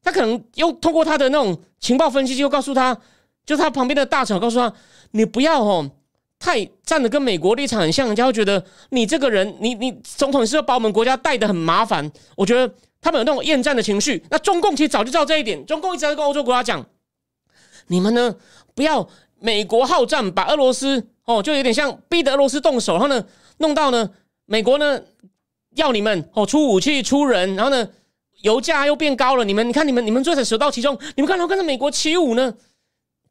他可能又通过他的那种情报分析，就告诉他，就他旁边的大臣告诉他，你不要哦，太站的跟美国立场很像，人家会觉得你这个人，你你总统是要把我们国家带的很麻烦。我觉得他们有那种厌战的情绪。那中共其实早就知道这一点，中共一直在跟欧洲国家讲，你们呢不要美国好战，把俄罗斯哦，就有点像逼得俄罗斯动手，然后呢弄到呢美国呢。要你们哦出武器出人，然后呢，油价又变高了。你们你看你们你们最才首当其冲，你们干嘛跟着美国起舞呢？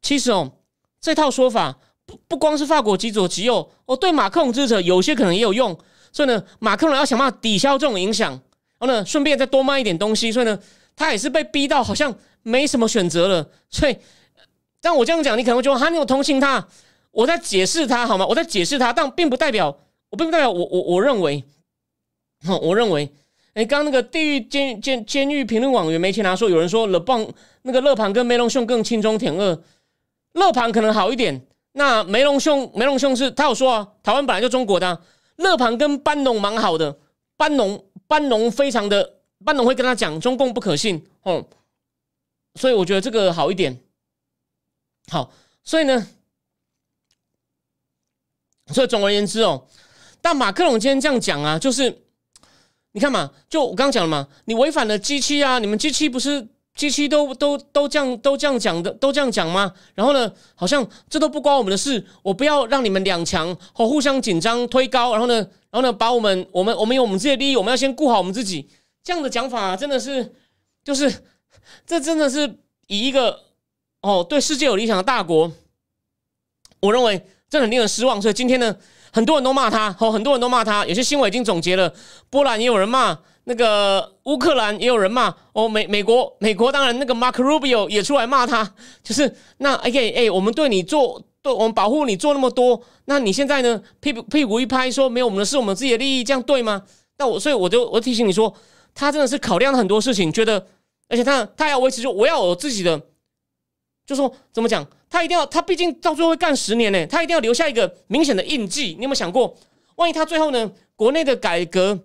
其实哦，这套说法不不光是法国极左极右哦，对马克龙支持者有些可能也有用。所以呢，马克龙要想办法抵消这种影响，后呢，顺便再多卖一点东西。所以呢，他也是被逼到好像没什么选择了。所以，但我这样讲，你可能会觉得哈，你有同情他？我在解释他好吗？我在解释他，但并不代表我并不代表我我我认为。哼我认为，哎，刚刚那个地狱监监监狱评论网员梅奇拿说，有人说勒棒那个勒庞跟梅隆兄更轻中舔恶，勒庞可能好一点。那梅隆兄梅隆兄是他有说啊，台湾本来就中国的，勒庞跟班农蛮好的，班农班农非常的班农会跟他讲中共不可信哦，所以我觉得这个好一点。好，所以呢，所以总而言之哦，但马克龙今天这样讲啊，就是。你看嘛，就我刚讲了嘛，你违反了机器啊！你们机器不是机器都都都这样都这样讲的，都这样讲吗？然后呢，好像这都不关我们的事，我不要让你们两强哦互相紧张推高，然后呢，然后呢，把我们我们我们有我们自己的利益，我们要先顾好我们自己。这样的讲法真的是，就是这真的是以一个哦对世界有理想的大国，我认为这很令人失望。所以今天呢。很多人都骂他，哦，很多人都骂他。有些新闻已经总结了，波兰也有人骂，那个乌克兰也有人骂，哦，美美国美国当然那个 Mark Rubio 也出来骂他，就是那 OK，哎，我们对你做，对我们保护你做那么多，那你现在呢屁股屁股一拍说没有我们的事，我们自己的利益，这样对吗？那我所以我就我提醒你说，他真的是考量了很多事情，觉得而且他他要维持，就我要有自己的，就说怎么讲？他一定要，他毕竟到最后会干十年呢，他一定要留下一个明显的印记。你有没有想过，万一他最后呢，国内的改革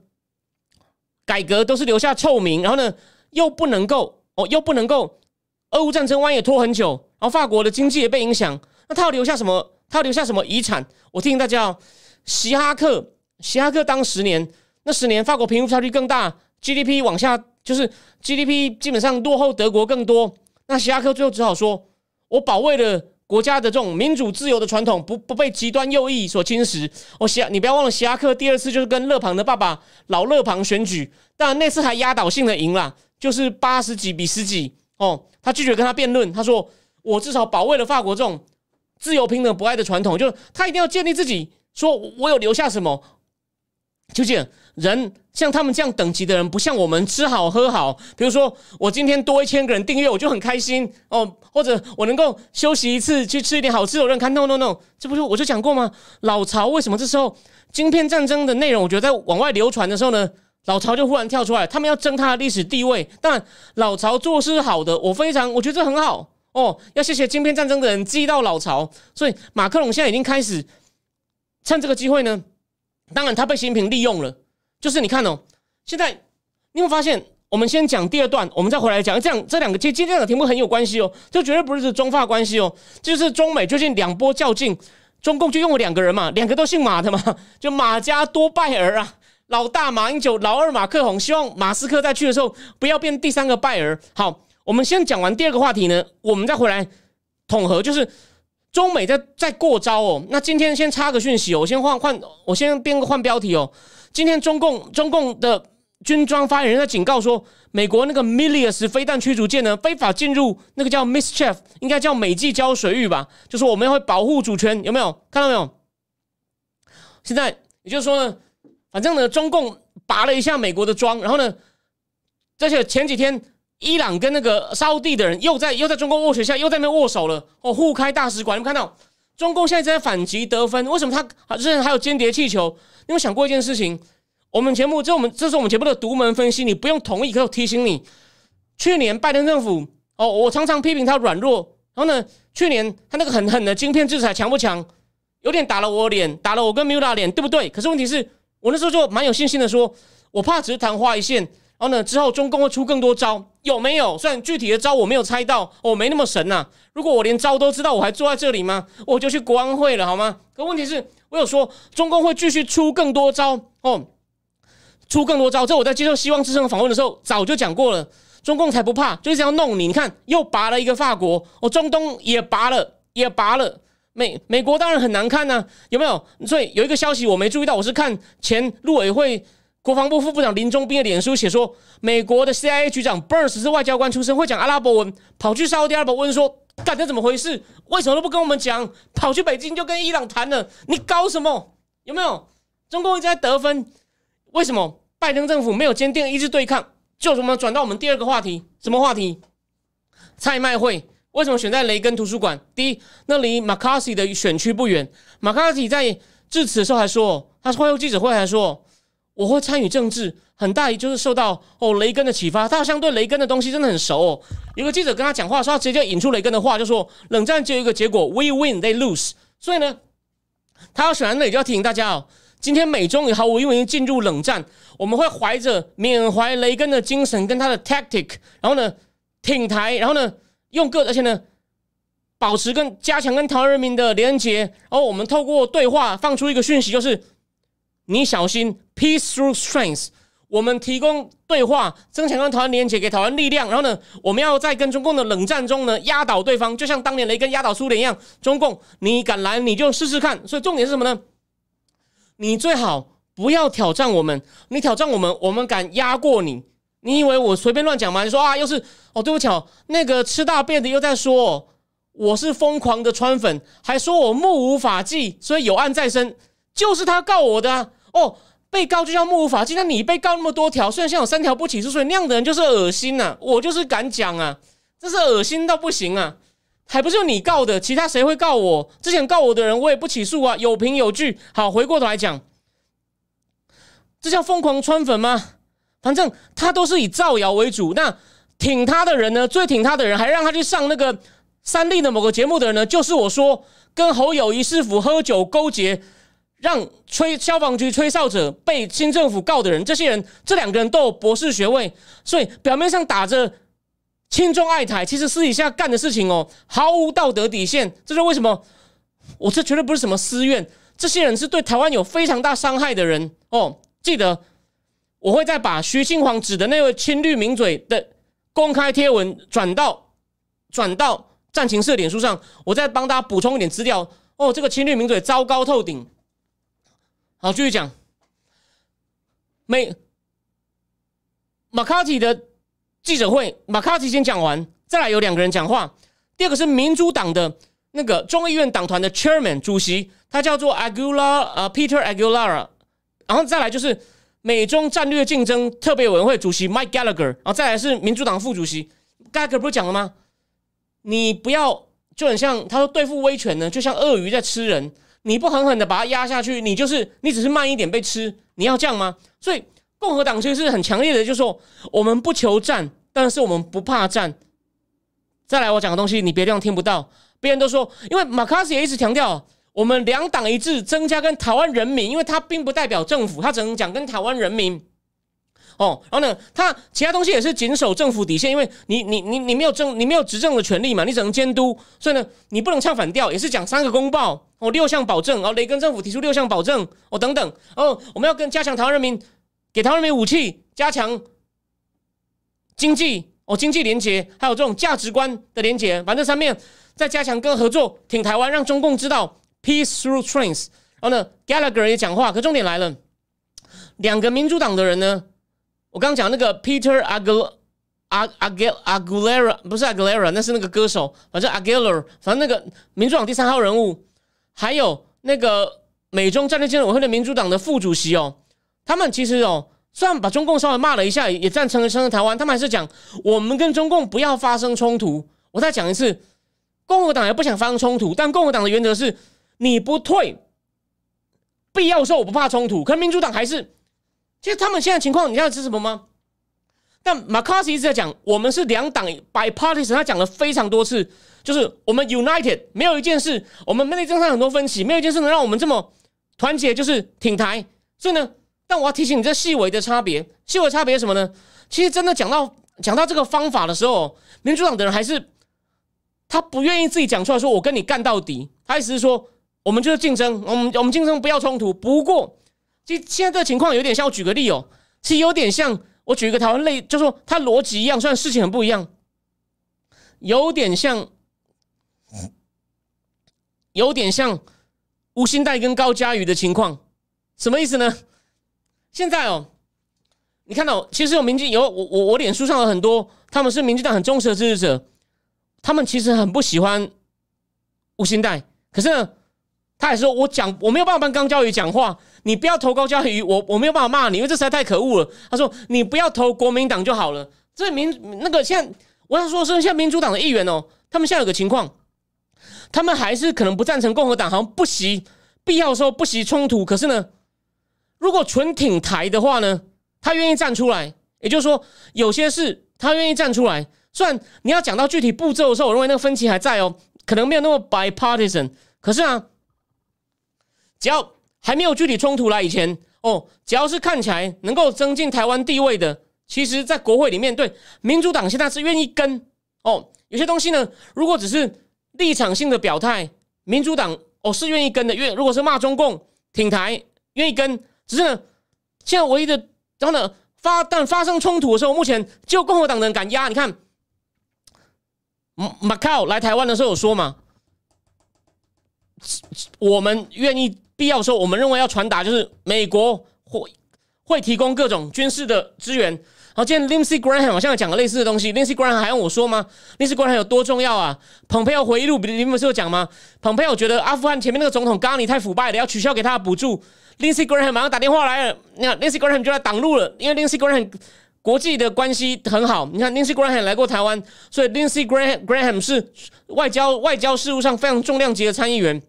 改革都是留下臭名，然后呢，又不能够哦，又不能够，俄乌战争万一也拖很久，然后法国的经济也被影响，那他要留下什么？他要留下什么遗产？我提醒大家哦，希哈克，希哈克当十年，那十年法国贫富差距更大，GDP 往下，就是 GDP 基本上落后德国更多。那希哈克最后只好说：“我保卫了国家的这种民主自由的传统，不不被极端右翼所侵蚀。”我希你不要忘了，希拉克第二次就是跟勒庞的爸爸老勒庞选举，但那次还压倒性的赢了，就是八十几比十几。哦，他拒绝跟他辩论，他说：“我至少保卫了法国这种自由、平等、博爱的传统，就他一定要建立自己，说我有留下什么。”究竟人像他们这样等级的人，不像我们吃好喝好。比如说，我今天多一千个人订阅，我就很开心哦。或者我能够休息一次，去吃一点好吃的。我认看，no no no，这不是我就讲过吗？老曹为什么这时候晶片战争的内容，我觉得在往外流传的时候呢，老曹就忽然跳出来，他们要争他的历史地位。当然，老曹做事好的，我非常我觉得这很好哦。要谢谢晶片战争的人激到老曹，所以马克龙现在已经开始趁这个机会呢。当然，他被习近平利用了。就是你看哦，现在你有发现？我们先讲第二段，我们再回来讲。这样这两个今今天的题目很有关系哦，这绝对不是中法关系哦，就是中美最近两波较劲，中共就用了两个人嘛，两个都姓马的嘛，就马加多拜尔啊，老大马英九，老二马克宏，希望马斯克在去的时候不要变第三个拜尔。好，我们先讲完第二个话题呢，我们再回来统合，就是。中美在在过招哦，那今天先插个讯息哦，我先换换，我先编个换标题哦。今天中共中共的军装发言人在警告说，美国那个 Milius 飞弹驱逐舰呢，非法进入那个叫 Mischief，应该叫美济礁水域吧？就说我们会保护主权，有没有看到没有？现在也就是说呢，反正呢，中共拔了一下美国的装，然后呢，而且前几天。伊朗跟那个沙地的人又在又在中共握手下又在那边握手了哦，互开大使馆。你们看到中共现在正在反击得分？为什么他 之前还有间谍气球？你有想过一件事情？我们节目这我们这是我们节目的独门分析，你不用同意，可我提醒你，去年拜登政府哦，我常常批评他软弱，然后呢，去年他那个狠狠的晶片制裁强不强？有点打了我脸，打了我跟 Mula 脸，对不对？可是问题是我那时候就蛮有信心的说，我怕只是昙花一现。然后呢？之后中共会出更多招，有没有？虽然具体的招我没有猜到，我没那么神呐。如果我连招都知道，我还坐在这里吗？我就去国安会了，好吗？可问题是，我有说中共会继续出更多招哦，出更多招。这我在接受希望之声访问的时候早就讲过了。中共才不怕，就是这样弄你。你看，又拔了一个法国，哦，中东也拔了，也拔了。美美国当然很难看呐，有没有？所以有一个消息我没注意到，我是看前陆委会。国防部副部长林中斌的脸书写说，美国的 CIA 局长 Burns 是外交官出身，会讲阿拉伯文，跑去沙特阿拉伯问说：“干这怎么回事？为什么都不跟我们讲？跑去北京就跟伊朗谈了？你搞什么？有没有？中共一直在得分，为什么拜登政府没有坚定一致对抗？就什么转到我们第二个话题？什么话题？蔡麦会为什么选在雷根图书馆？第一，那离马卡西的选区不远。马卡西在致辞的时候还说，他会后记者会还说。我会参与政治，很大就是受到哦雷根的启发。他好像对雷根的东西真的很熟哦。有个记者跟他讲话，说他直接引出雷根的话，就说冷战只有一个结果：we win, they lose。所以呢，他要选在那里，就要提醒大家哦，今天美中也毫无疑问进入冷战，我们会怀着缅怀雷根的精神跟他的 tactic，然后呢挺台，然后呢用各，而且呢保持跟加强跟台湾人民的连结，然后我们透过对话放出一个讯息，就是你小心。Peace through strength，我们提供对话，增强跟台湾连接，给台湾力量。然后呢，我们要在跟中共的冷战中呢，压倒对方，就像当年雷根压倒苏联一样。中共，你敢来，你就试试看。所以重点是什么呢？你最好不要挑战我们，你挑战我们，我们敢压过你。你以为我随便乱讲吗？你说啊，又是哦，对不起哦，那个吃大便的又在说哦我是疯狂的川粉，还说我目无法纪，所以有案在身，就是他告我的哦。被告就像木无法纪，那你被告那么多条，虽然现在有三条不起诉，所以那样的人就是恶心呐！我就是敢讲啊，这是恶心到不行啊！还不是你告的，其他谁会告我？之前告我的人我也不起诉啊，有凭有据。好，回过头来讲，这叫疯狂穿粉吗？反正他都是以造谣为主。那挺他的人呢？最挺他的人，还让他去上那个三立的某个节目的人呢？就是我说跟侯友谊师傅喝酒勾结。让吹消防局吹哨者被新政府告的人，这些人这两个人都有博士学位，所以表面上打着亲中爱台，其实私底下干的事情哦，毫无道德底线。这是为什么？我这绝对不是什么私怨，这些人是对台湾有非常大伤害的人哦。记得我会再把徐庆煌指的那位亲绿名嘴的公开贴文转到转到战情社脸书上，我再帮大家补充一点资料。哦，这个亲绿名嘴糟糕透顶。好，继续讲。美马卡提的记者会，马卡提先讲完，再来有两个人讲话。第二个是民主党的那个众议院党团的 chairman 主席，他叫做 Aguilar，呃，Peter aguilara。然后再来就是美中战略竞争特别委员会主席 Mike Gallagher。然后再来是民主党副主席 Gallagher，不是讲了吗？你不要就很像他说对付威权呢，就像鳄鱼在吃人。你不狠狠的把它压下去，你就是你只是慢一点被吃。你要这样吗？所以共和党其实是很强烈的，就说我们不求战，但是我们不怕战。再来，我讲个东西你别地方听不到。别人都说，因为马卡斯也一直强调，我们两党一致，增加跟台湾人民，因为他并不代表政府，他只能讲跟台湾人民。哦，然后呢，他其他东西也是谨守政府底线，因为你你你你没有政，你没有执政的权利嘛，你只能监督，所以呢，你不能唱反调，也是讲三个公报哦，六项保证哦，雷根政府提出六项保证哦，等等哦，我们要跟加强台湾人民，给台湾人民武器，加强经济哦，经济连结，还有这种价值观的连结，反正三面再加强跟合作，挺台湾，让中共知道 peace through trains。然后呢，Gallagher 也讲话，可重点来了，两个民主党的人呢。我刚讲那个 Peter Agu Agu Aguilera 不是 Aguilera，那是那个歌手，反正 Aguilera，反正那个民主党第三号人物，还有那个美中战略竞争委员会的民主党的副主席哦，他们其实哦，虽然把中共稍微骂了一下，也赞成了承台湾，他们还是讲我们跟中共不要发生冲突。我再讲一次，共和党也不想发生冲突，但共和党的原则是你不退，必要时候我不怕冲突，可民主党还是。其实他们现在情况，你知道是什么吗？但马卡西一直在讲，我们是两党 bipartisan，他讲了非常多次，就是我们 united，没有一件事，我们内政上很多分歧，没有一件事能让我们这么团结，就是挺台。所以呢，但我要提醒你，这细微的差别，细微差别是什么呢？其实真的讲到讲到这个方法的时候，民主党的人还是他不愿意自己讲出来，说我跟你干到底。他意思是说，我们就是竞争，我们我们竞争不要冲突。不过。其实现在这个情况有点像，我举个例哦，其实有点像我举一个台湾类，就说它逻辑一样，虽然事情很不一样，有点像，有点像吴兴代跟高嘉宇的情况，什么意思呢？现在哦，你看到其实有民进有我我我脸书上有很多，他们是民进党很忠实的支持者，他们其实很不喜欢吴兴代，可是呢。他还说：“我讲我没有办法帮高嘉瑜讲话，你不要投高嘉瑜，我我没有办法骂你，因为这实在太可恶了。”他说：“你不要投国民党就好了。”这民那个现在我想说，是现在民主党的议员哦，他们现在有个情况，他们还是可能不赞成共和党，好像不惜必要时候不惜冲突。可是呢，如果纯挺台的话呢，他愿意站出来。也就是说，有些事他愿意站出来。虽然你要讲到具体步骤的时候，我认为那个分歧还在哦，可能没有那么 bipartisan。可是啊。只要还没有具体冲突来以前，哦，只要是看起来能够增进台湾地位的，其实，在国会里面，对民主党现在是愿意跟哦。有些东西呢，如果只是立场性的表态，民主党哦是愿意跟的。因为如果是骂中共、挺台，愿意跟。只是呢，现在唯一的，然后呢，发但发生冲突的时候，目前就共和党人敢压。你看，马卡奥来台湾的时候有说嘛，我们愿意。必要的时候，我们认为要传达就是美国会会提供各种军事的资源。好，今天 Lindsey Graham 好像讲了类似的东西。Lindsey Graham 还用我说吗？Lindsey Graham 有多重要啊？蓬佩奥回忆录，你们是有讲吗？蓬佩奥觉得阿富汗前面那个总统咖喱太腐败了，要取消给他的补助。Lindsey Graham 马上打电话来了，你看 Lindsey Graham 就来挡路了，因为 Lindsey Graham 国际的关系很好。你看 Lindsey Graham 来过台湾，所以 Lindsey Graham Graham 是外交外交事务上非常重量级的参议员。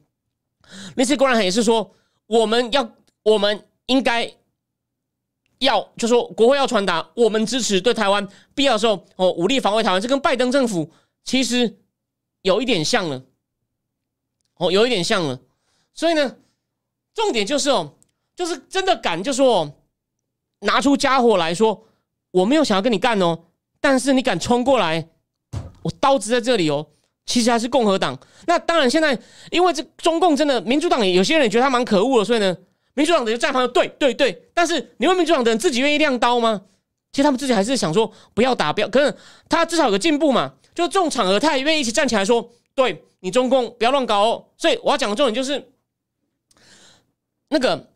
那次国然也是说，我们要，我们应该要，就说国会要传达，我们支持对台湾必要的时候哦，武力防卫台湾。这跟拜登政府其实有一点像了，哦，有一点像了。所以呢，重点就是哦，就是真的敢，就说哦拿出家伙来说，我没有想要跟你干哦，但是你敢冲过来，我刀子在这里哦。其实还是共和党。那当然，现在因为这中共真的民主党也，有些人也觉得他蛮可恶的，所以呢，民主党的人在旁边，对对对。但是你问民主党的人自己愿意亮刀吗？其实他们自己还是想说不要打，不要。可是他至少有个进步嘛，就这种场合他也愿意一起站起来说，对你中共不要乱搞哦。所以我要讲的重点就是那个，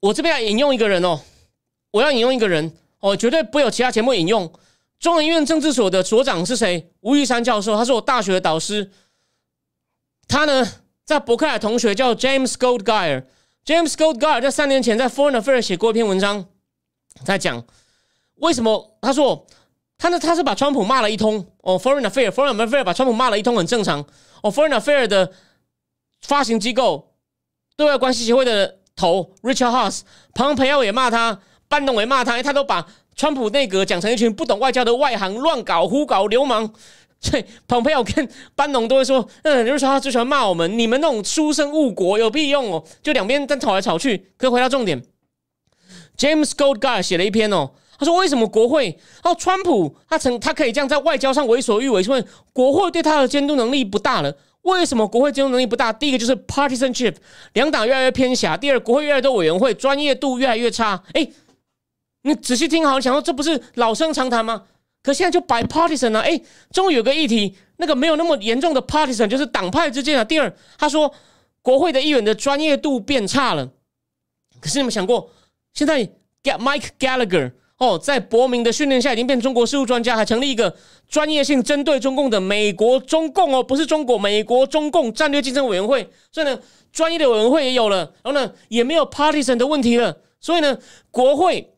我这边要引用一个人哦，我要引用一个人哦，绝对不有其他节目引用。中研院政治所的所长是谁？吴玉山教授，他是我大学的导师。他呢，在伯克莱同学叫 James Goldgar。James Goldgar 在三年前在 Foreign Affairs 写过一篇文章，在讲为什么他说他呢？他是把川普骂了一通哦。Foreign Affairs，Foreign Affairs 把川普骂了一通很正常哦。Foreign Affairs 的发行机构对外关系协会的头 Richard Haas，庞培奥也骂他，班农也骂他，他都把。川普内阁讲成一群不懂外交的外行，乱搞、胡搞、流氓。所以蓬佩奥跟班农都会说：“嗯，刘瑞他最喜欢骂我们，你们那种书生误国有屁用哦！”就两边在吵来吵去。可以回到重点，James Goldgar 写了一篇哦，他说：“为什么国会？哦，川普他曾他可以这样在外交上为所欲为，因为国会对他的监督能力不大了。为什么国会监督能力不大？第一个就是 partisanship，两党越来越偏狭；第二，国会越来越多委员会，专业度越来越差。哎。你仔细听好，想说这不是老生常谈吗？可现在就摆 partisan 啊！哎，终于有个议题，那个没有那么严重的 partisan，就是党派之间啊。第二，他说国会的议员的专业度变差了。可是你们想过，现在 get Mike Gallagher 哦，在伯明的训练下，已经变中国事务专家，还成立一个专业性针对中共的美国中共哦，不是中国美国中共战略竞争委员会。所以呢，专业的委员会也有了，然后呢，也没有 partisan 的问题了。所以呢，国会。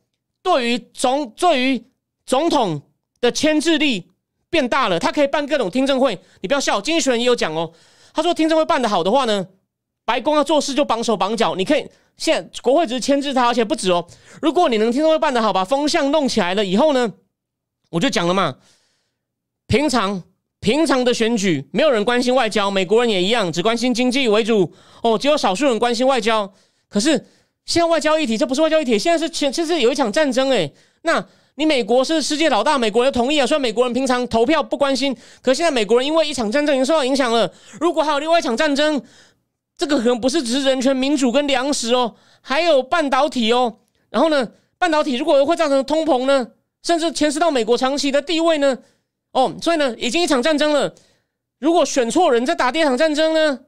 对于总对于总统的牵制力变大了，他可以办各种听证会。你不要笑，经济学人也有讲哦。他说听证会办得好的话呢，白宫要做事就绑手绑脚。你可以现在国会只是牵制他，而且不止哦。如果你能听证会办得好，把风向弄起来了以后呢，我就讲了嘛。平常平常的选举，没有人关心外交，美国人也一样，只关心经济为主哦。只有少数人关心外交，可是。现在外交议题，这不是外交议题，现在是前，这是有一场战争诶。那你美国是世界老大，美国人同意啊。虽然美国人平常投票不关心，可现在美国人因为一场战争已经受到影响了。如果还有另外一场战争，这个可能不是只是人权、民主跟粮食哦，还有半导体哦。然后呢，半导体如果会造成通膨呢，甚至牵涉到美国长期的地位呢？哦，所以呢，已经一场战争了。如果选错人，再打第二场战争呢？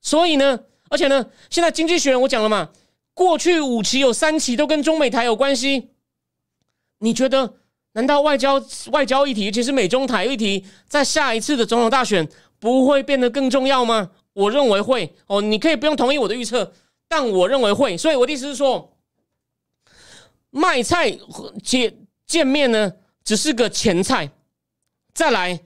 所以呢，而且呢，现在经济学人我讲了嘛。过去五期有三期都跟中美台有关系，你觉得难道外交外交议题，尤其是美中台议题，在下一次的总统大选不会变得更重要吗？我认为会哦，你可以不用同意我的预测，但我认为会。所以我的意思是说，卖菜见见面呢，只是个前菜。再来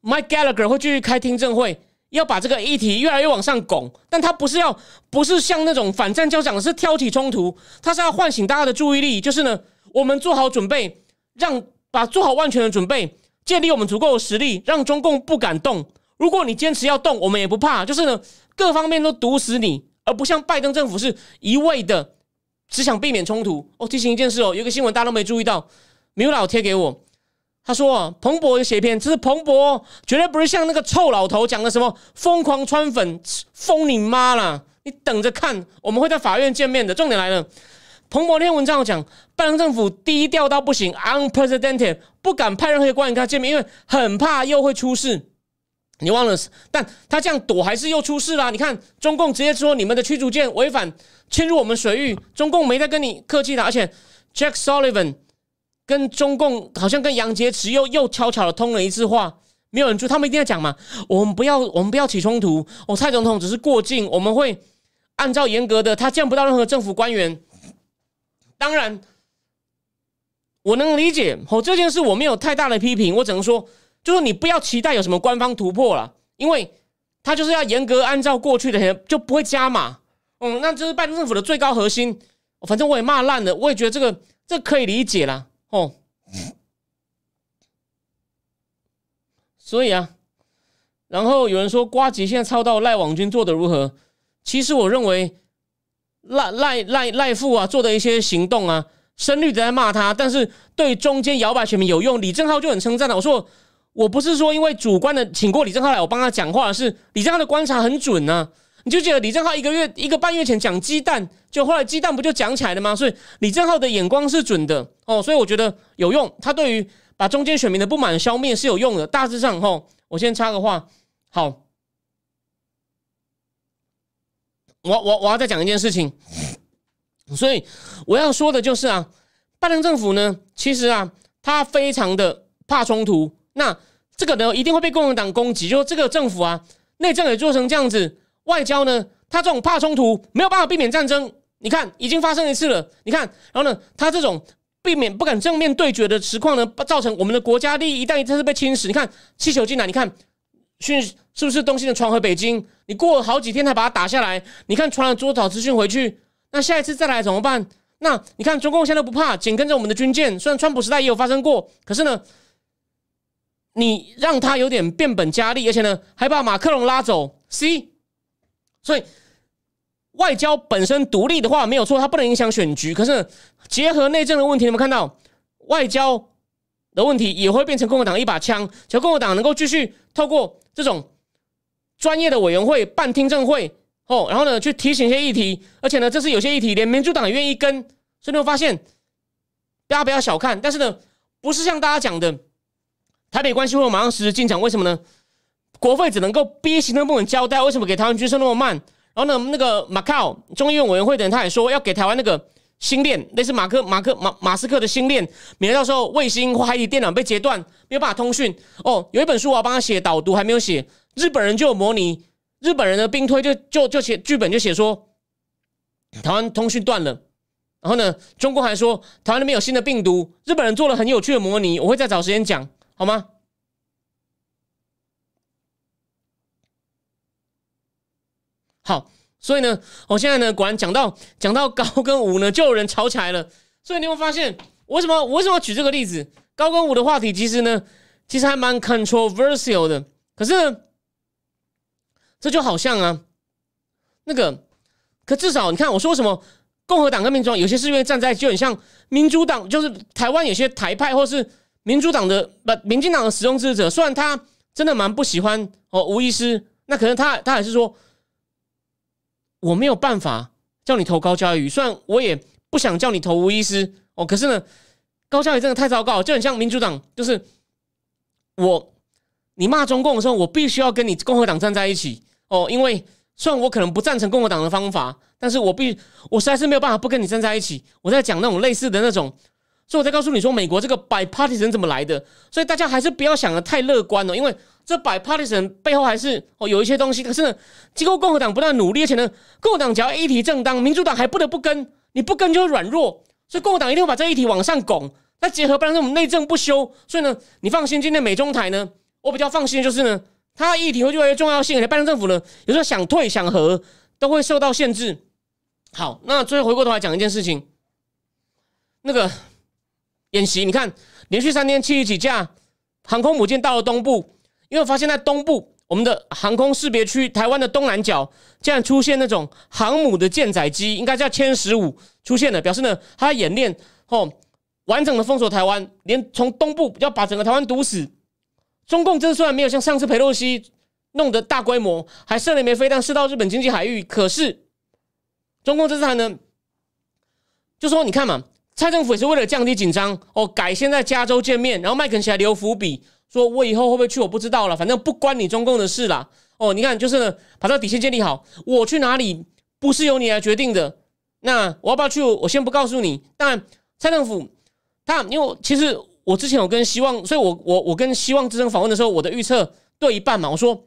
，Mike Gallagher 会继续开听证会。要把这个议题越来越往上拱，但他不是要，不是像那种反战交讲的是挑起冲突，他是要唤醒大家的注意力，就是呢，我们做好准备，让把做好万全的准备，建立我们足够的实力，让中共不敢动。如果你坚持要动，我们也不怕，就是呢，各方面都堵死你，而不像拜登政府是一味的只想避免冲突。哦，提醒一件事哦，有个新闻大家都没注意到，米老贴给我。他说啊，彭博写篇，这是彭博，绝对不是像那个臭老头讲的什么疯狂穿粉，疯你妈啦！你等着看，我们会在法院见面的。重点来了，彭博那篇文章讲，拜登政府低调到不行，unprecedented，不敢派任何官员跟他见面，因为很怕又会出事。你忘了？但他这样躲还是又出事啦。你看，中共直接说你们的驱逐舰违反侵入我们水域，中共没在跟你客气的，而且 Jack Sullivan。跟中共好像跟杨洁篪又又悄悄的通了一次话，没有人住他们一定要讲嘛，我们不要我们不要起冲突。哦，蔡总统只是过境，我们会按照严格的，他见不到任何政府官员。当然，我能理解哦，这件事我没有太大的批评，我只能说，就是你不要期待有什么官方突破了，因为他就是要严格按照过去的，就不会加码。嗯，那这是拜登政府的最高核心。反正我也骂烂了，我也觉得这个这可以理解啦。哦，所以啊，然后有人说瓜吉现在抄到赖网军做的如何？其实我认为赖赖赖赖富啊做的一些行动啊，声律在骂他，但是对中间摇摆选民有用。李正浩就很称赞了，我说我不是说因为主观的请过李正浩来我帮他讲话，是李正浩的观察很准呢。你就记得李正浩一个月一个半月前讲鸡蛋，就后来鸡蛋不就讲起来了吗？所以李正浩的眼光是准的哦，所以我觉得有用。他对于把中间选民的不满消灭是有用的。大致上，哈，我先插个话，好，我我我要再讲一件事情，所以我要说的就是啊，拜登政府呢，其实啊，他非常的怕冲突，那这个呢一定会被共和党攻击，就这个政府啊，内政也做成这样子。外交呢，他这种怕冲突，没有办法避免战争。你看，已经发生一次了。你看，然后呢，他这种避免不敢正面对决的实况呢，造成我们的国家利益一旦一次被侵蚀。你看，气球进来，你看讯是不是东西的传回北京？你过了好几天才把它打下来。你看传了多少资讯回去？那下一次再来怎么办？那你看中共现在不怕，紧跟着我们的军舰。虽然川普时代也有发生过，可是呢，你让他有点变本加厉，而且呢，还把马克龙拉走。C。所以外交本身独立的话没有错，它不能影响选举。可是结合内政的问题，你们看到外交的问题也会变成共和党一把枪。只要共和党能够继续透过这种专业的委员会办听证会哦，然后呢去提醒一些议题，而且呢这是有些议题连民主党也愿意跟，所以你会发现大家不要小看。但是呢，不是像大家讲的台北关系会马上实施进展，为什么呢？国会只能够逼行政部门交代，为什么给台湾军售那么慢？然后呢，那个马靠众议院委员会的人他也说要给台湾那个星链，类似马克马克马马斯克的星链，免得到时候卫星或海底电缆被截断，没有办法通讯。哦，有一本书我要帮他写导读，还没有写。日本人就有模拟，日本人的兵推就就就写剧本就写说台湾通讯断了。然后呢，中国还说台湾那边有新的病毒。日本人做了很有趣的模拟，我会再找时间讲，好吗？好，所以呢，我现在呢，果然讲到讲到高跟舞呢，就有人吵起来了。所以你会发现，为什么我为什么举这个例子？高跟舞的话题其实呢，其实还蛮 controversial 的。可是这就好像啊，那个，可至少你看我说什么，共和党跟民主党有些是因为站在就很像民主党，就是台湾有些台派或是民主党的不民进党的使用支持者，虽然他真的蛮不喜欢哦吴医师，那可能他他还是说。我没有办法叫你投高嘉瑜，虽然我也不想叫你投吴医师哦，可是呢，高嘉瑜真的太糟糕，就很像民主党，就是我你骂中共的时候，我必须要跟你共和党站在一起哦，因为虽然我可能不赞成共和党的方法，但是我必我实在是没有办法不跟你站在一起。我在讲那种类似的那种，所以我在告诉你说，美国这个 bipartisan 怎么来的，所以大家还是不要想的太乐观了，因为。这摆 partisan 背后还是哦有一些东西，可是呢，经过共和党不断努力，而且呢，共和党只要议题正当，民主党还不得不跟，你不跟就会软弱，所以共和党一定会把这议题往上拱。那结合不然我们内政不修，所以呢，你放心，今天美中台呢，我比较放心的就是呢，它议题会越来越重要性，而且拜登政府呢，有时候想退想和都会受到限制。好，那最后回过头来讲一件事情，那个演习，你看连续三天七十几架航空母舰到了东部。因为发现，在东部，我们的航空识别区，台湾的东南角，竟然出现那种航母的舰载机，应该叫歼十五出现了，表示呢，它演练哦，完整的封锁台湾，连从东部要把整个台湾堵死。中共这次虽然没有像上次佩洛西弄得大规模，还射了一枚飞弹射到日本经济海域，可是中共这次呢，就说你看嘛，蔡政府也是为了降低紧张哦，改先在加州见面，然后麦肯锡还留伏笔。说我以后会不会去？我不知道了，反正不关你中共的事啦。哦，你看，就是呢，把这底线建立好。我去哪里不是由你来决定的。那我要不要去？我先不告诉你。但，蔡政府他，因为其实我之前有跟希望，所以我我我跟希望之声访问的时候，我的预测对一半嘛。我说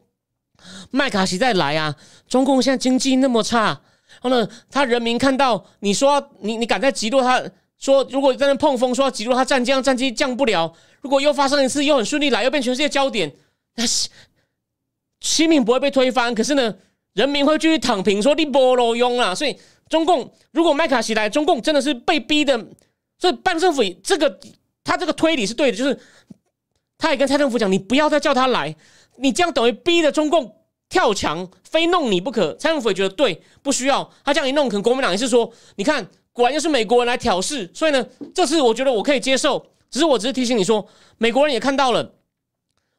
麦卡锡再来啊，中共现在经济那么差，然后呢，他人民看到你说你你敢在击落他，说如果在那碰风，说要击落他战将战机降不了。如果又发生一次，又很顺利来，又变全世界焦点，那是新民不会被推翻。可是呢，人民会继续躺平，说你不罗用啊。所以中共如果麦卡锡来，中共真的是被逼的。所以办政府这个他这个推理是对的，就是他也跟蔡政府讲，你不要再叫他来，你这样等于逼的中共跳墙，非弄你不可。蔡政府也觉得对，不需要他这样一弄，可能国民党也是说，你看果然又是美国人来挑事。所以呢，这次我觉得我可以接受。只是我只是提醒你说，美国人也看到了，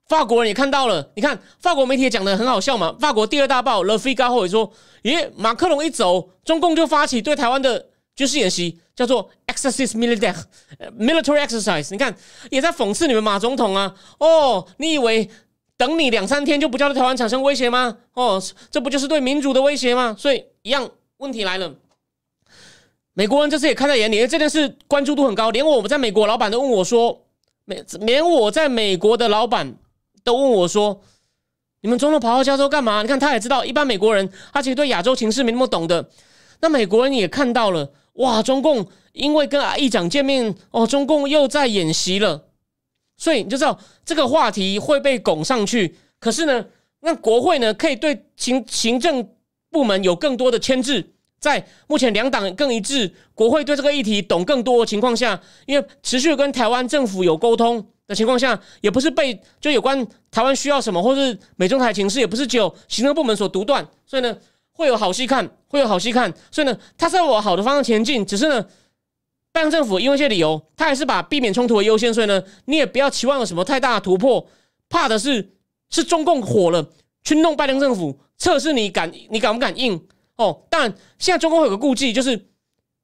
法国人也看到了，你看法国媒体也讲的很好笑嘛。法国第二大报《Le Figaro》也说，耶，马克龙一走，中共就发起对台湾的军事演习，叫做 “exercise militaire military exercise”。你看，也在讽刺你们马总统啊。哦，你以为等你两三天就不叫对台湾产生威胁吗？哦，这不就是对民主的威胁吗？所以一样，问题来了。美国人这次也看在眼里，因为这件事关注度很高，连我们在美国老板都问我说，美连我在美国的老板。都问我说：“你们总统跑到加州干嘛？”你看，他也知道，一般美国人他其实对亚洲情势没那么懂的。那美国人也看到了，哇，中共因为跟阿议长见面，哦，中共又在演习了，所以你就知道这个话题会被拱上去。可是呢，那国会呢，可以对行行政部门有更多的牵制。在目前两党更一致，国会对这个议题懂更多的情况下，因为持续跟台湾政府有沟通。的情况下，也不是被就有关台湾需要什么，或是美中台情势，也不是只有行政部门所独断，所以呢，会有好戏看，会有好戏看。所以呢，他在往好的方向前进，只是呢，拜登政府因为一些理由，他还是把避免冲突为优先，所以呢，你也不要期望有什么太大的突破。怕的是是中共火了，去弄拜登政府，测试你敢你敢不敢硬哦。但现在中共有个顾忌，就是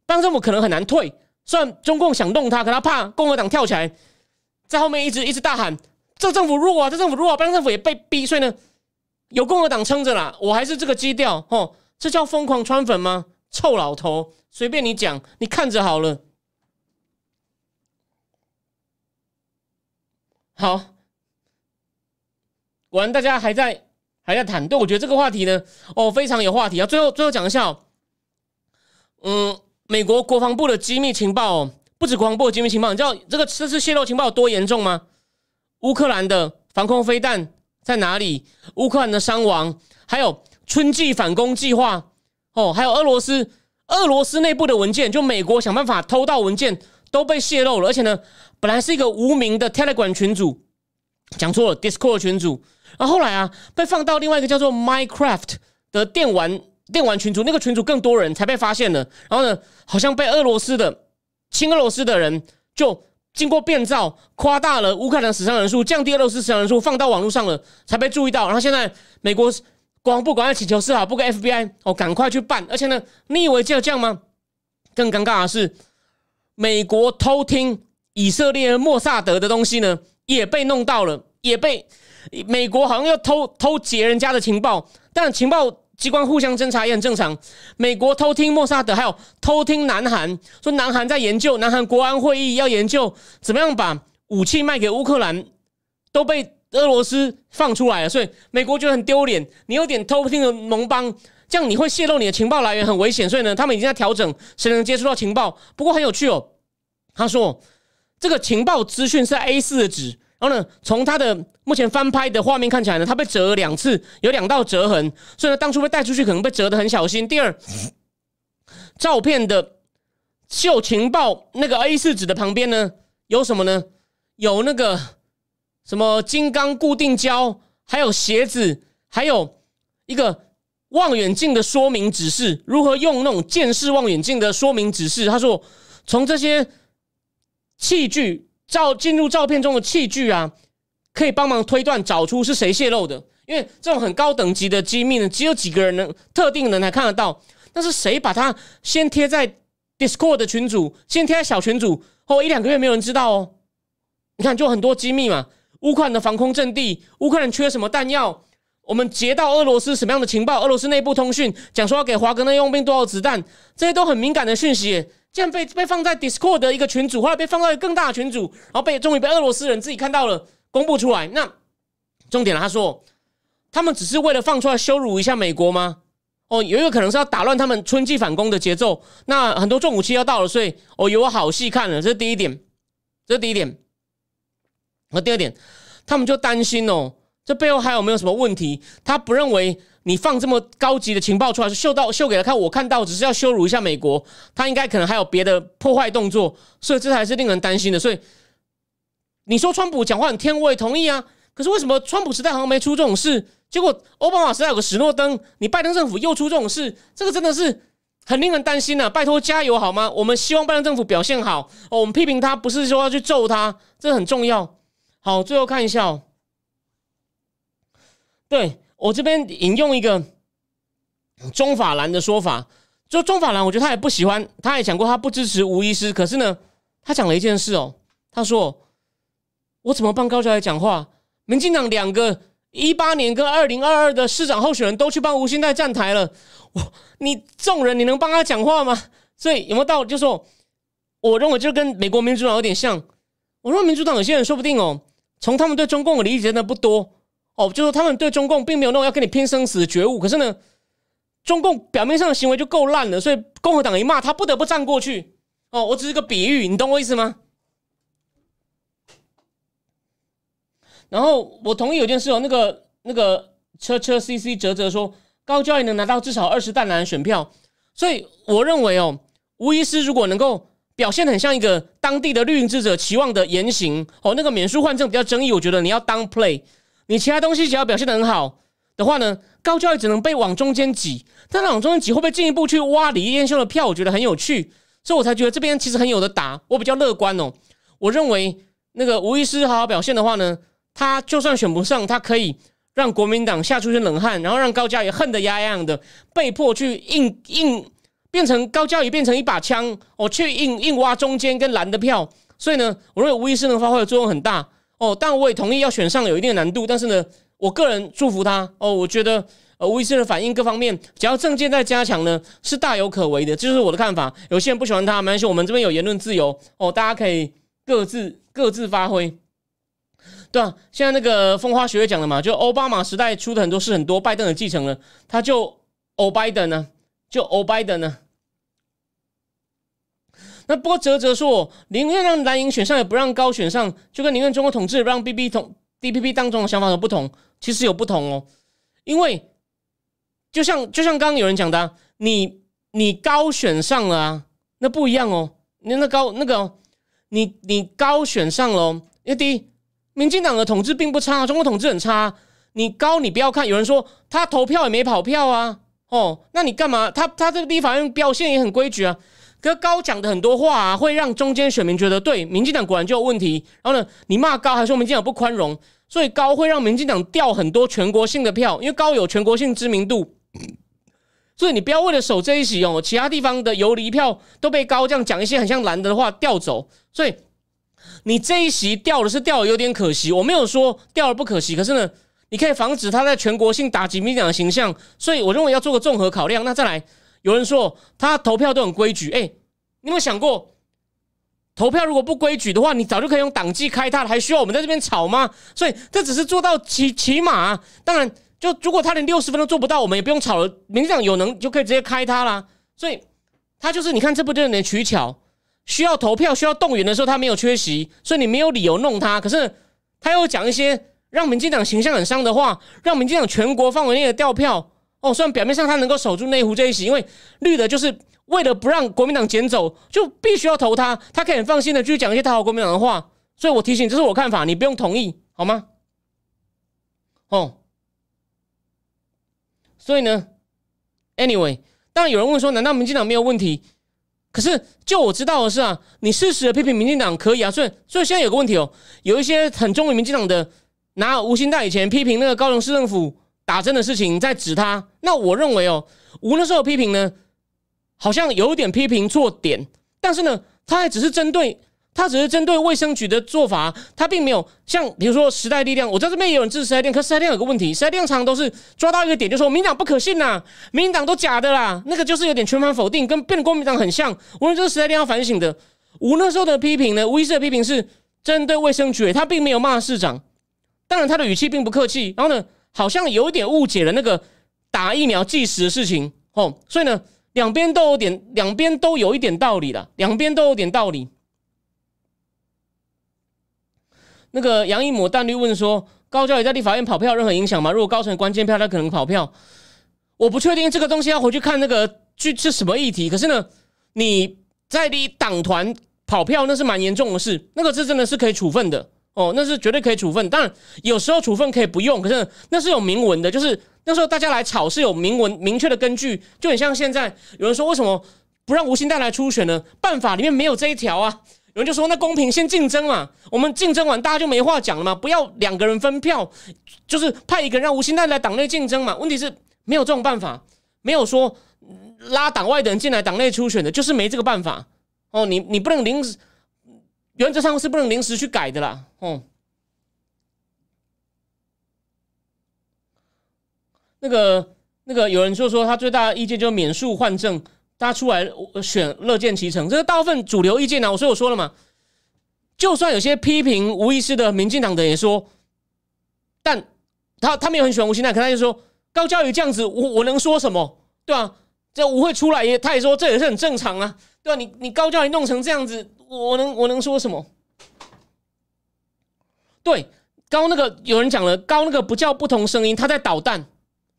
当政府可能很难退，虽然中共想弄他，可他怕共和党跳起来。在后面一直一直大喊：“这政府弱啊，这政府弱啊！”拜登政府也被逼，所以呢，有共和党撑着啦。我还是这个基调，哦，这叫疯狂穿粉吗？臭老头，随便你讲，你看着好了。好，果然大家还在还在谈。对我觉得这个话题呢，哦，非常有话题啊。最后最后讲一下，嗯，美国国防部的机密情报。不止国防部的机密情报，你知道这个这次泄露情报有多严重吗？乌克兰的防空飞弹在哪里？乌克兰的伤亡，还有春季反攻计划哦，还有俄罗斯俄罗斯内部的文件，就美国想办法偷到文件都被泄露了。而且呢，本来是一个无名的 Telegram 群组，讲错了 Discord 群组，然后后来啊被放到另外一个叫做 Minecraft 的电玩电玩群组，那个群组更多人才被发现了。然后呢，好像被俄罗斯的。亲俄罗斯的人就经过变造，夸大了乌克兰死伤人数，降低俄罗斯死伤人数，放到网络上了，才被注意到。然后现在美国国防部赶快请求司法部跟 FBI 哦，赶快去办。而且呢，你以为就这样吗？更尴尬的是，美国偷听以色列莫萨德的东西呢，也被弄到了，也被美国好像要偷偷劫人家的情报，但情报。机关互相侦查也很正常。美国偷听莫萨德，还有偷听南韩，说南韩在研究，南韩国安会议要研究怎么样把武器卖给乌克兰，都被俄罗斯放出来了，所以美国觉得很丢脸。你有点偷听的盟邦，这样你会泄露你的情报来源，很危险。所以呢，他们已经在调整谁能接触到情报。不过很有趣哦，他说这个情报资讯是 A 四的纸。然后呢，从他的目前翻拍的画面看起来呢，他被折了两次，有两道折痕，所以呢，当初被带出去可能被折的很小心。第二，照片的秀情报那个 A 四纸的旁边呢，有什么呢？有那个什么金刚固定胶，还有鞋子，还有一个望远镜的说明指示，如何用那种剑视望远镜的说明指示。他说，从这些器具。照进入照片中的器具啊，可以帮忙推断找出是谁泄露的。因为这种很高等级的机密呢，只有几个人能特定人才看得到。但是谁把它先贴在 Discord 的群组，先贴在小群组，后一两个月没有人知道哦。你看，就很多机密嘛。乌克兰的防空阵地，乌克兰缺什么弹药？我们截到俄罗斯什么样的情报？俄罗斯内部通讯讲说要给华格纳佣兵多少子弹？这些都很敏感的讯息。竟然被被放在 Discord 的一个群组，后来被放到一个更大的群组，然后被终于被俄罗斯人自己看到了，公布出来。那重点了，他说他们只是为了放出来羞辱一下美国吗？哦，有一个可能是要打乱他们春季反攻的节奏。那很多重武器要到了，所以哦有好戏看了。这是第一点，这是第一点。那第二点，他们就担心哦，这背后还有没有什么问题？他不认为。你放这么高级的情报出来，是秀到秀给他看，我看到只是要羞辱一下美国，他应该可能还有别的破坏动作，所以这才是令人担心的。所以你说川普讲话很天，我也同意啊。可是为什么川普时代好像没出这种事，结果奥巴马时代有个史诺登，你拜登政府又出这种事，这个真的是很令人担心啊！拜托加油好吗？我们希望拜登政府表现好哦。我们批评他不是说要去揍他，这很重要。好，最后看一下哦。对我这边引用一个中法兰的说法，就中法兰，我觉得他也不喜欢，他也讲过他不支持吴医师，可是呢，他讲了一件事哦，他说我怎么帮高教来讲话？民进党两个一八年跟二零二二的市长候选人都去帮吴兴代站台了，我你众人你能帮他讲话吗？所以有没有道理？就说我认为就跟美国民主党有点像，我说民主党有些人说不定哦，从他们对中共的理解真的不多。哦，就是他们对中共并没有那种要跟你拼生死的觉悟，可是呢，中共表面上的行为就够烂了，所以共和党一骂他，不得不站过去。哦，我只是个比喻，你懂我意思吗？然后我同意有件事哦，那个那个车车 CC 哲哲说高教也能拿到至少二十担蓝选票，所以我认为哦，吴医师如果能够表现很像一个当地的绿营智者期望的言行，哦，那个免书换证比较争议，我觉得你要当 play。你其他东西只要表现的很好的话呢，高教育只能被往中间挤，但往中间挤会不会进一步去挖李彦秀的票？我觉得很有趣，所以我才觉得这边其实很有的打。我比较乐观哦，我认为那个吴医师好好表现的话呢，他就算选不上，他可以让国民党吓出一身冷汗，然后让高教也恨得牙痒的，被迫去硬硬变成高教也变成一把枪，哦，去硬硬挖中间跟蓝的票。所以呢，我认为吴医师能发挥的作用很大。哦，但我也同意要选上有一定的难度，但是呢，我个人祝福他。哦，我觉得呃吴医生的反应各方面，只要政见在加强呢，是大有可为的，这就是我的看法。有些人不喜欢他，没关系，我们这边有言论自由哦，大家可以各自各自发挥，对啊，现在那个风花雪月讲的嘛，就奥巴马时代出的很多事很多，拜登的继承了，他就欧拜登呢，就欧拜登呢。那不过哲哲说，宁愿让蓝营选上，也不让高选上，就跟宁愿中国统治，让 B B 统 D P P 当中的想法有不同。其实有不同哦，因为就像就像刚刚有人讲的，你你高选上了啊，那不一样哦。你那高那个，你你高选上了，因为第一，民进党的统治并不差，中国统治很差。你高，你不要看，有人说他投票也没跑票啊，哦，那你干嘛？他他这个地法院表现也很规矩啊。可高讲的很多话啊，会让中间选民觉得对民进党果然就有问题。然后呢，你骂高还说民进党不宽容，所以高会让民进党掉很多全国性的票，因为高有全国性知名度。所以你不要为了守这一席哦，其他地方的游离票都被高这样讲一些很像蓝的话调走。所以你这一席掉的是掉的有点可惜，我没有说掉了不可惜，可是呢，你可以防止他在全国性打击民进党的形象。所以我认为要做个综合考量。那再来。有人说他投票都很规矩，哎，你有没有想过，投票如果不规矩的话，你早就可以用党纪开他了，还需要我们在这边吵吗？所以这只是做到起起码，当然，就如果他连六十分都做不到，我们也不用吵了。民进党有能就可以直接开他啦。所以他就是你看，这不就有点取巧？需要投票、需要动员的时候，他没有缺席，所以你没有理由弄他。可是他又讲一些让民进党形象很伤的话，让民进党全国范围内的调票。哦，虽然表面上他能够守住内湖这一席，因为绿的就是为了不让国民党捡走，就必须要投他，他可以很放心的继续讲一些讨好国民党的话。所以我提醒，这是我看法，你不用同意，好吗？哦，所以呢，anyway，当然有人问说，难道民进党没有问题？可是就我知道的是啊，你适时的批评民进党可以啊。所以，所以现在有个问题哦，有一些很忠于民进党的，拿吴兴代以前批评那个高雄市政府。打针的事情在指他，那我认为哦，吴那时候批评呢，好像有点批评错点，但是呢，他还只是针对他只是针对卫生局的做法，他并没有像比如说时代力量，我在这边也有人支持时代力量，可时代力量有个问题，时代力量常常都是抓到一个点就说民党不可信呐，民党都假的啦，那个就是有点全盘否定，跟变国民党很像。我认为这是时代力量要反省的。吴那时候的批评呢，吴医师的批评是针对卫生局，他并没有骂市长，当然他的语气并不客气，然后呢。好像有点误解了那个打疫苗计时的事情哦，所以呢，两边都有点，两边都有一点道理的，两边都有点道理。那个杨一抹淡绿问说：“高教也在立法院跑票，任何影响吗？如果高层关键票，他可能跑票。我不确定这个东西要回去看那个具是什么议题。可是呢，你在你党团跑票，那是蛮严重的事，那个是真的是可以处分的。”哦，那是绝对可以处分，当然有时候处分可以不用，可是那是有明文的，就是那时候大家来吵是有明文明确的根据，就很像现在有人说为什么不让吴兴带来初选呢？办法里面没有这一条啊。有人就说那公平先竞争嘛，我们竞争完大家就没话讲了嘛，不要两个人分票，就是派一个人让吴欣岱来党内竞争嘛。问题是没有这种办法，没有说拉党外的人进来党内初选的，就是没这个办法哦。你你不能临时，原则上是不能临时去改的啦。哦，那个那个有人就说他最大的意见就是免诉换证。大家出来选乐见其成，这是大部分主流意见啊。我所以我说了嘛，就算有些批评吴医师的民进党的也说，但他他没有很喜欢吴欣泰，可他就说高教育这样子，我我能说什么？对吧？这吴会出来也，他也说这也是很正常啊，对吧？你你高教育弄成这样子，我能我能说什么？对，高那个有人讲了，高那个不叫不同声音，他在捣蛋，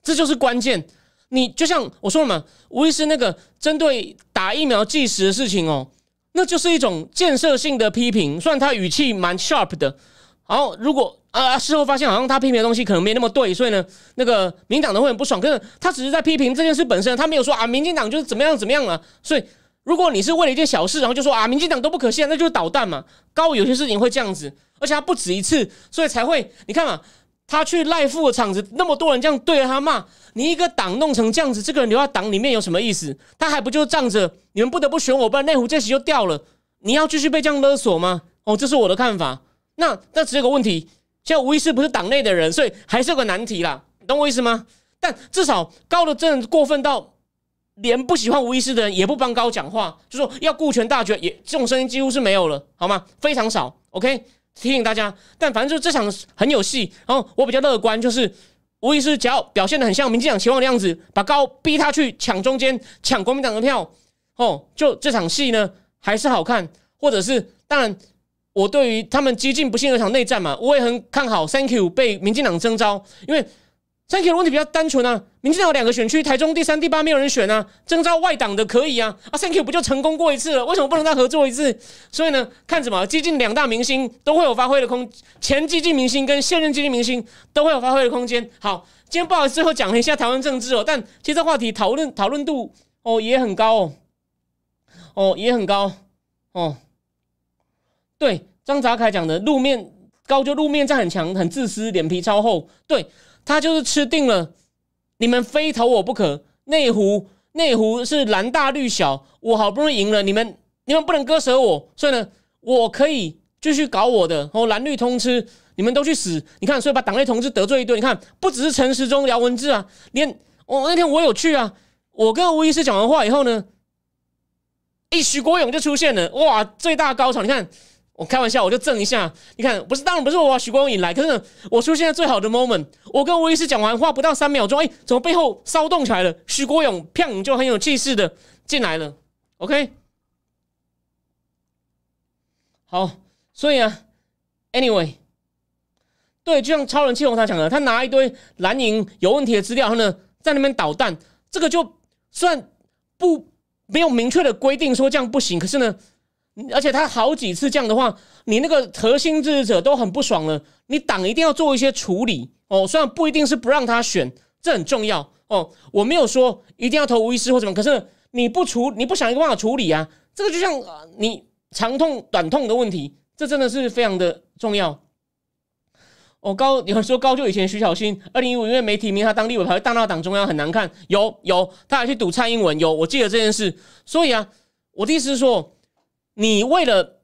这就是关键。你就像我说了嘛，无疑是那个针对打疫苗计时的事情哦，那就是一种建设性的批评，虽然他语气蛮 sharp 的。然后如果啊事后发现好像他批评的东西可能没那么对，所以呢，那个民党的会很不爽。可是他只是在批评这件事本身，他没有说啊，民进党就是怎么样怎么样了。所以如果你是为了一件小事，然后就说啊，民进党都不可信，那就是捣蛋嘛。高有些事情会这样子，而且他不止一次，所以才会你看嘛。他去赖富的场子，那么多人这样对着他骂，你一个党弄成这样子，这个人留在党里面有什么意思？他还不就仗着你们不得不选我，不然内湖这席就掉了。你要继续被这样勒索吗？哦，这是我的看法。那那只有个问题，现在吴医师不是党内的人，所以还是有个难题啦。懂我意思吗？但至少高的真的过分到连不喜欢吴医师的人也不帮高讲话，就说要顾全大局，也这种声音几乎是没有了，好吗？非常少。OK。提醒大家，但反正就这场很有戏。然后我比较乐观，就是吴医师只要表现的很像民进党期望的样子，把高逼他去抢中间、抢国民党的票，哦，就这场戏呢还是好看。或者是当然，我对于他们激进不幸的场内战嘛，我也很看好。Thank you 被民进党征召，因为。三 K you 的问题比较单纯啊，民进党两个选区，台中第三、第八没有人选啊，征召外党的可以啊，啊三 K you 不就成功过一次了？为什么不能再合作一次？所以呢，看什么，激进两大明星都会有发挥的空，前激进明星跟现任激进明星都会有发挥的空间。好，今天不好意思最后讲了一下台湾政治哦，但其实这话题讨论讨论度哦也很高哦，哦也很高哦。对，张泽凯讲的路面高就路面战很强，很自私，脸皮超厚。对。他就是吃定了，你们非投我不可。内湖内湖是蓝大绿小，我好不容易赢了，你们你们不能割舍我，所以呢，我可以继续搞我的。哦，蓝绿通吃，你们都去死！你看，所以把党内同志得罪一顿。你看，不只是陈时中聊文字啊，连我那天我有去啊，我跟吴医师讲完话以后呢，一许国勇就出现了，哇，最大高潮！你看。我开玩笑，我就震一下。你看，不是，当然不是我把许光勇来，可是我出现在最好的 moment。我跟吴医师讲完话不到三秒钟，哎，怎么背后骚动起来了？许国勇砰就很有气势的进来了。OK，好，所以啊，Anyway，对，就像超人气红他讲的，他拿一堆蓝营有问题的资料，然后呢，在那边捣蛋。这个就算不没有明确的规定说这样不行，可是呢。而且他好几次这样的话，你那个核心支持者都很不爽了。你党一定要做一些处理哦，虽然不一定是不让他选，这很重要哦。我没有说一定要投吴医师或什么，可是你不处，你不想一个办法处理啊？这个就像你长痛短痛的问题，这真的是非常的重要。哦，高有人说高就以前徐小新二零一五因为没提名他当立委，还会大闹党中央很难看。有有，他还去赌蔡英文，有我记得这件事。所以啊，我的意思是说。你为了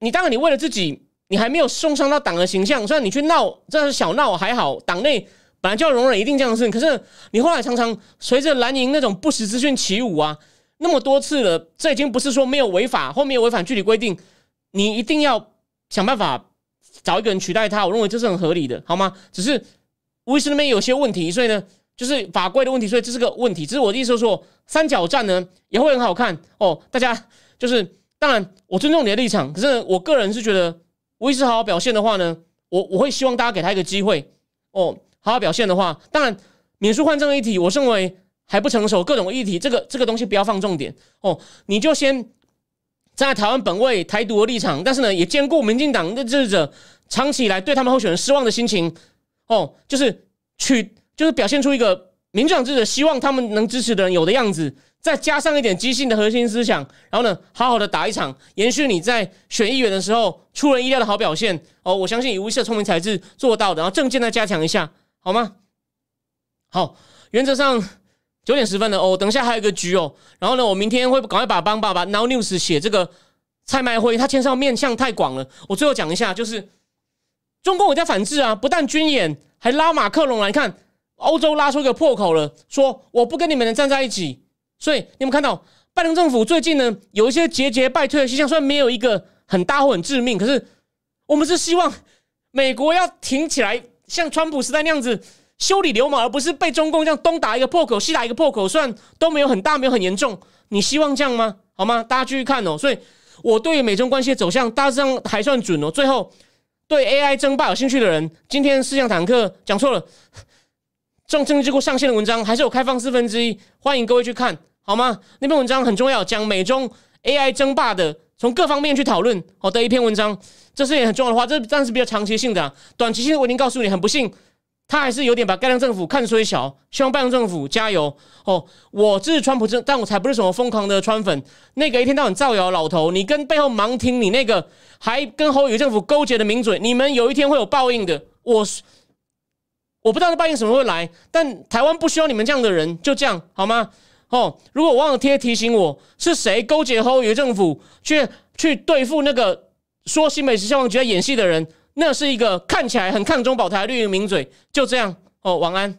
你，当然你为了自己，你还没有送上到党的形象。虽然你去闹，这是小闹还好，党内本来就要容忍一定这样的事情。可是你后来常常随着蓝营那种不实资讯起舞啊，那么多次了，这已经不是说没有违法，后面有违反具体规定，你一定要想办法找一个人取代他。我认为这是很合理的，好吗？只是威斯那边有些问题，所以呢，就是法规的问题，所以这是个问题。只是我的意思说，三角战呢也会很好看哦，大家就是。当然，我尊重你的立场，可是我个人是觉得，威斯好好表现的话呢，我我会希望大家给他一个机会。哦，好好表现的话，当然免书换证议题，我认为还不成熟，各种议题，这个这个东西不要放重点。哦，你就先站在台湾本位台独的立场，但是呢，也兼顾民进党的支持者长期以来对他们候选人失望的心情。哦，就是取就是表现出一个民进党支持者希望他们能支持的人有的样子，再加上一点激进的核心思想，然后呢，好好的打一场，延续你在选议员的时候出人意料的好表现哦。我相信以无色聪明才智做到的，然后证件再加强一下，好吗？好，原则上九点十分的哦，等一下还有一个局哦。然后呢，我明天会赶快把帮爸爸 Now News 写这个蔡麦辉，他牵涉面向太广了。我最后讲一下，就是中共有在反制啊，不但军演，还拉马克龙来看欧洲拉出一个破口了，说我不跟你们人站在一起。所以你们看到拜登政府最近呢有一些节节败退的现象，虽然没有一个很大或很致命，可是我们是希望美国要挺起来，像川普时代那样子修理流氓，而不是被中共这样东打一个破口，西打一个破口。虽然都没有很大，没有很严重，你希望这样吗？好吗？大家继续看哦。所以我对美中关系的走向大致上还算准哦。最后对 AI 争霸有兴趣的人，今天四项坦克讲错了，正政治机构上线的文章还是有开放四分之一，欢迎各位去看。好吗？那篇文章很重要，讲美中 AI 争霸的，从各方面去讨论。好的一篇文章，这是也很重要的话，这但是比较长期性的，短期性我已经告诉你，很不幸，他还是有点把盖亮政府看衰小。希望拜登政府加油哦！我支持川普政，但我才不是什么疯狂的川粉。那个一天到晚造谣老头，你跟背后盲听你那个还跟侯友政府勾结的名嘴，你们有一天会有报应的。我我不知道他半夜什么会来，但台湾不需要你们这样的人，就这样好吗？哦，如果我忘了贴提醒我是谁勾结后有政府去去对付那个说新美食消防局在演戏的人，那是一个看起来很抗中保台绿营名嘴，就这样哦，晚安。